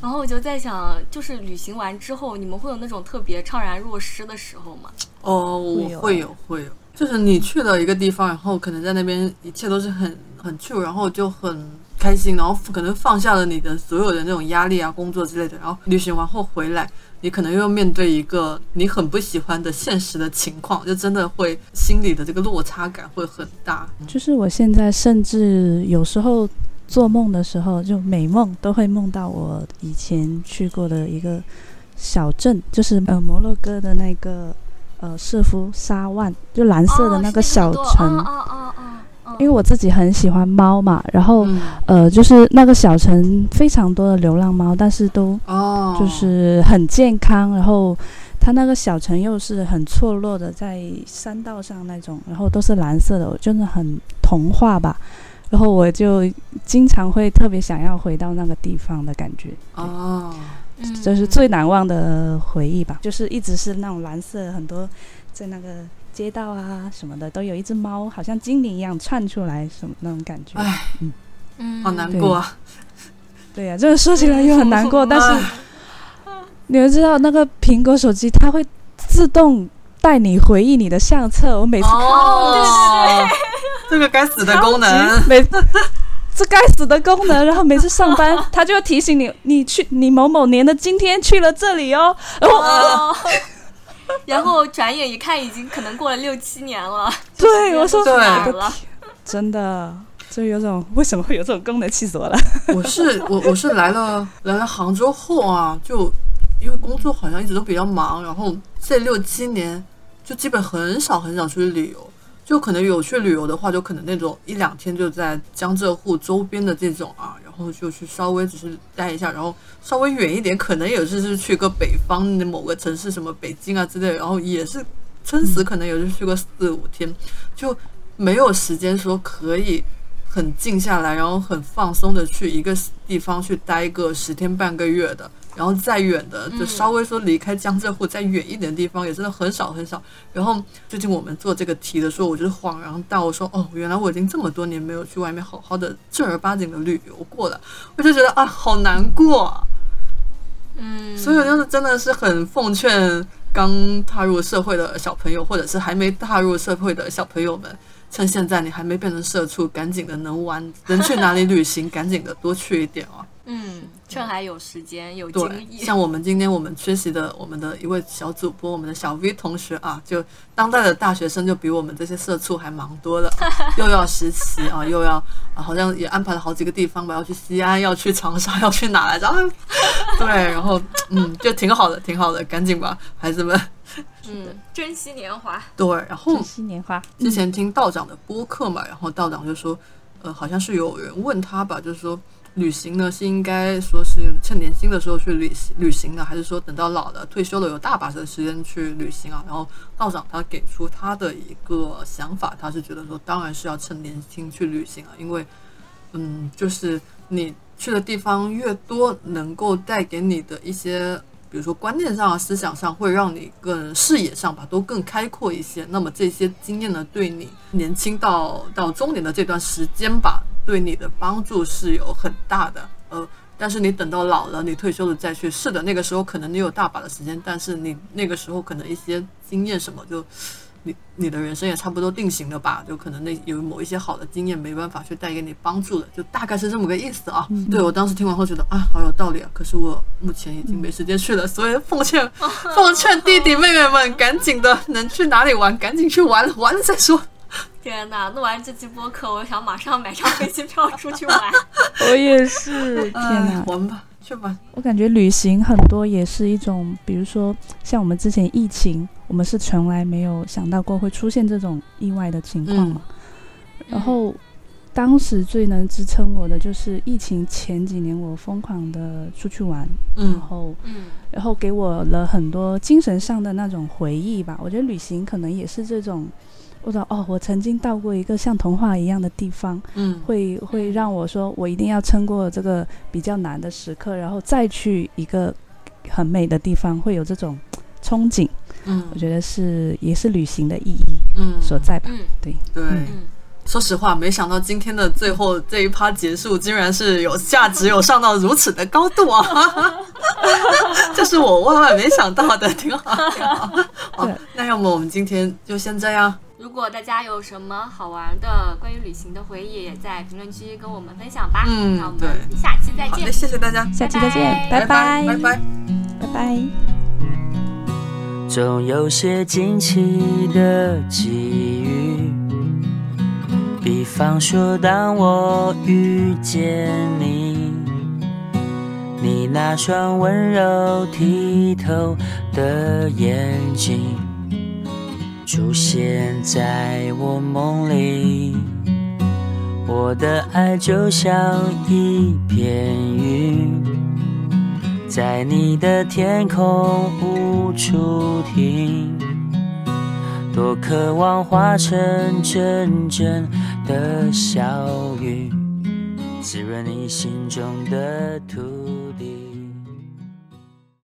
然后我就在想，就是旅行完之后，你们会有那种特别怅然若失的时候吗？哦，我会有会有，就是你去了一个地方，然后可能在那边一切都是很很 chill，然后就很开心，然后可能放下了你的所有的那种压力啊、工作之类的，然后旅行完后回来，你可能又面对一个你很不喜欢的现实的情况，就真的会心里的这个落差感会很大。就是我现在甚至有时候做梦的时候，就美梦都会梦到我以前去过的一个小镇，就是呃摩洛哥的那个呃舍夫沙万，就蓝色的那个小城。哦哦哦哦因为我自己很喜欢猫嘛，然后、嗯。呃，就是那个小城非常多的流浪猫，但是都哦，就是很健康，然后它那个小城又是很错落的，在山道上那种，然后都是蓝色的，我真的很童话吧。然后我就经常会特别想要回到那个地方的感觉，哦，嗯这是最难忘的回忆吧。就是一直是那种蓝色，很多在那个街道啊什么的，都有一只猫，好像精灵一样窜出来，什么那种感觉。唉，嗯。好难过啊！对。呀、这个说起来又很难过，但是哎你们知道那个苹果手机它会自动带你回忆你的相册，我每次看哦，这个该死的功能，每次 这该死的功能，然后每次上班它就会提醒你，你去你某某年的今天去了这里哦，然后哦。然后转眼一看，已经可能过了六七年了。对我说对了？真的就有种为什么会有这种功能，气死我了。我是我我是来了来了杭州后啊，就因为工作好像一直都比较忙，然后这六七年就基本很少很少出去旅游，就可能有去旅游的话，就可能那种一两天就在江浙沪周边的这种啊，然后就去稍微只是待一下，然后稍微远一点，可能也是是去个北方的某个城市，什么北京啊之类的，然后也是撑死可能也就去个四五天，就没有时间说可以很静下来，然后很放松的去一个地方去待个十天半个月的，然后再远的就稍微说离开江浙沪再远一点的地方，也真的很少很少。然后最近我们做这个题的时候，我就是恍然大悟说，哦，原来我已经这么多年没有去外面好好的正儿八经的旅游过了，我就觉得啊，好难过、啊。嗯，所以就是真的是很奉劝刚踏入社会的小朋友，或者是还没踏入社会的小朋友们，趁现在你还没变成社畜，赶紧的能玩能去哪里旅行，赶紧的多去一点哦。嗯，趁还有时间有对精，力，像我们今天我们缺席的我们的一位小主播，我们的小 V 同学啊，就当代的大学生就比我们这些社畜还忙多了，又要实习啊，又要啊，好像也安排了好几个地方吧，要去西安，要去长沙，要去哪来着？啊对，然后嗯，就挺好的，挺好的，赶紧吧，孩子们。嗯，珍惜年华。对，然后珍惜年华，之前听道长的播客嘛，然后道长就说，呃，好像是有人问他吧，就是说旅行呢是应该说是趁年轻的时候去旅行旅行呢，还是说等到老了退休了有大把的时间去旅行啊？然后道长他给出他的一个想法，他是觉得说当然是要趁年轻去旅行啊，因为嗯，就是你去的地方越多，能够带给你的一些。比如说观念上啊、思想上，会让你更视野上吧，都更开阔一些。那么这些经验呢，对你年轻到到中年的这段时间吧，对你的帮助是有很大的。呃，但是你等到老了，你退休了再去，是的，那个时候可能你有大把的时间，但是你那个时候可能一些经验什么就。你你的人生也差不多定型了吧？就可能那有某一些好的经验没办法去带给你帮助的，就大概是这么个意思啊。对我当时听完后觉得啊，好有道理啊。可是我目前已经没时间去了，所以奉劝 奉劝弟弟妹妹们，赶紧的，能去哪里玩赶紧去玩，玩了再说。天哪！录完这期播客，我想马上买张飞机票出去玩。我也是，天哪哎！玩吧，去吧。我感觉旅行很多也是一种，比如说像我们之前疫情，我们是从来没有想到过会出现这种意外的情况嘛。然后当时最能支撑我的就是疫情前几年，我疯狂的出去玩，然嗯后嗯然后给我了很多精神上的那种回忆吧。我觉得旅行可能也是这种，我说哦，我曾经到过一个像童话一样的地方，嗯，会会让我说，我一定要撑过这个比较难的时刻，然后再去一个很美的地方，会有这种憧憬。嗯我觉得是也是旅行的意义嗯所在吧。嗯对，对。嗯，说实话，没想到今天的最后这一趴结束，竟然是有价值，有上到如此的高度啊！这是我万万没想到的，挺好，挺好。好 对，那要么我们今天就先这样。如果大家有什么好玩的关于旅行的回忆，也在评论区跟我们分享吧。嗯那我们下期再见好的，。谢谢大家，下期再见，拜拜拜拜。拜拜。总有些惊奇的际遇，比方说，当我遇见你，你那双温柔剔透的眼睛出现在我梦里，我的爱就像一片云。在你的天空无处停，多渴望化成阵阵的小雨，滋润你心中的土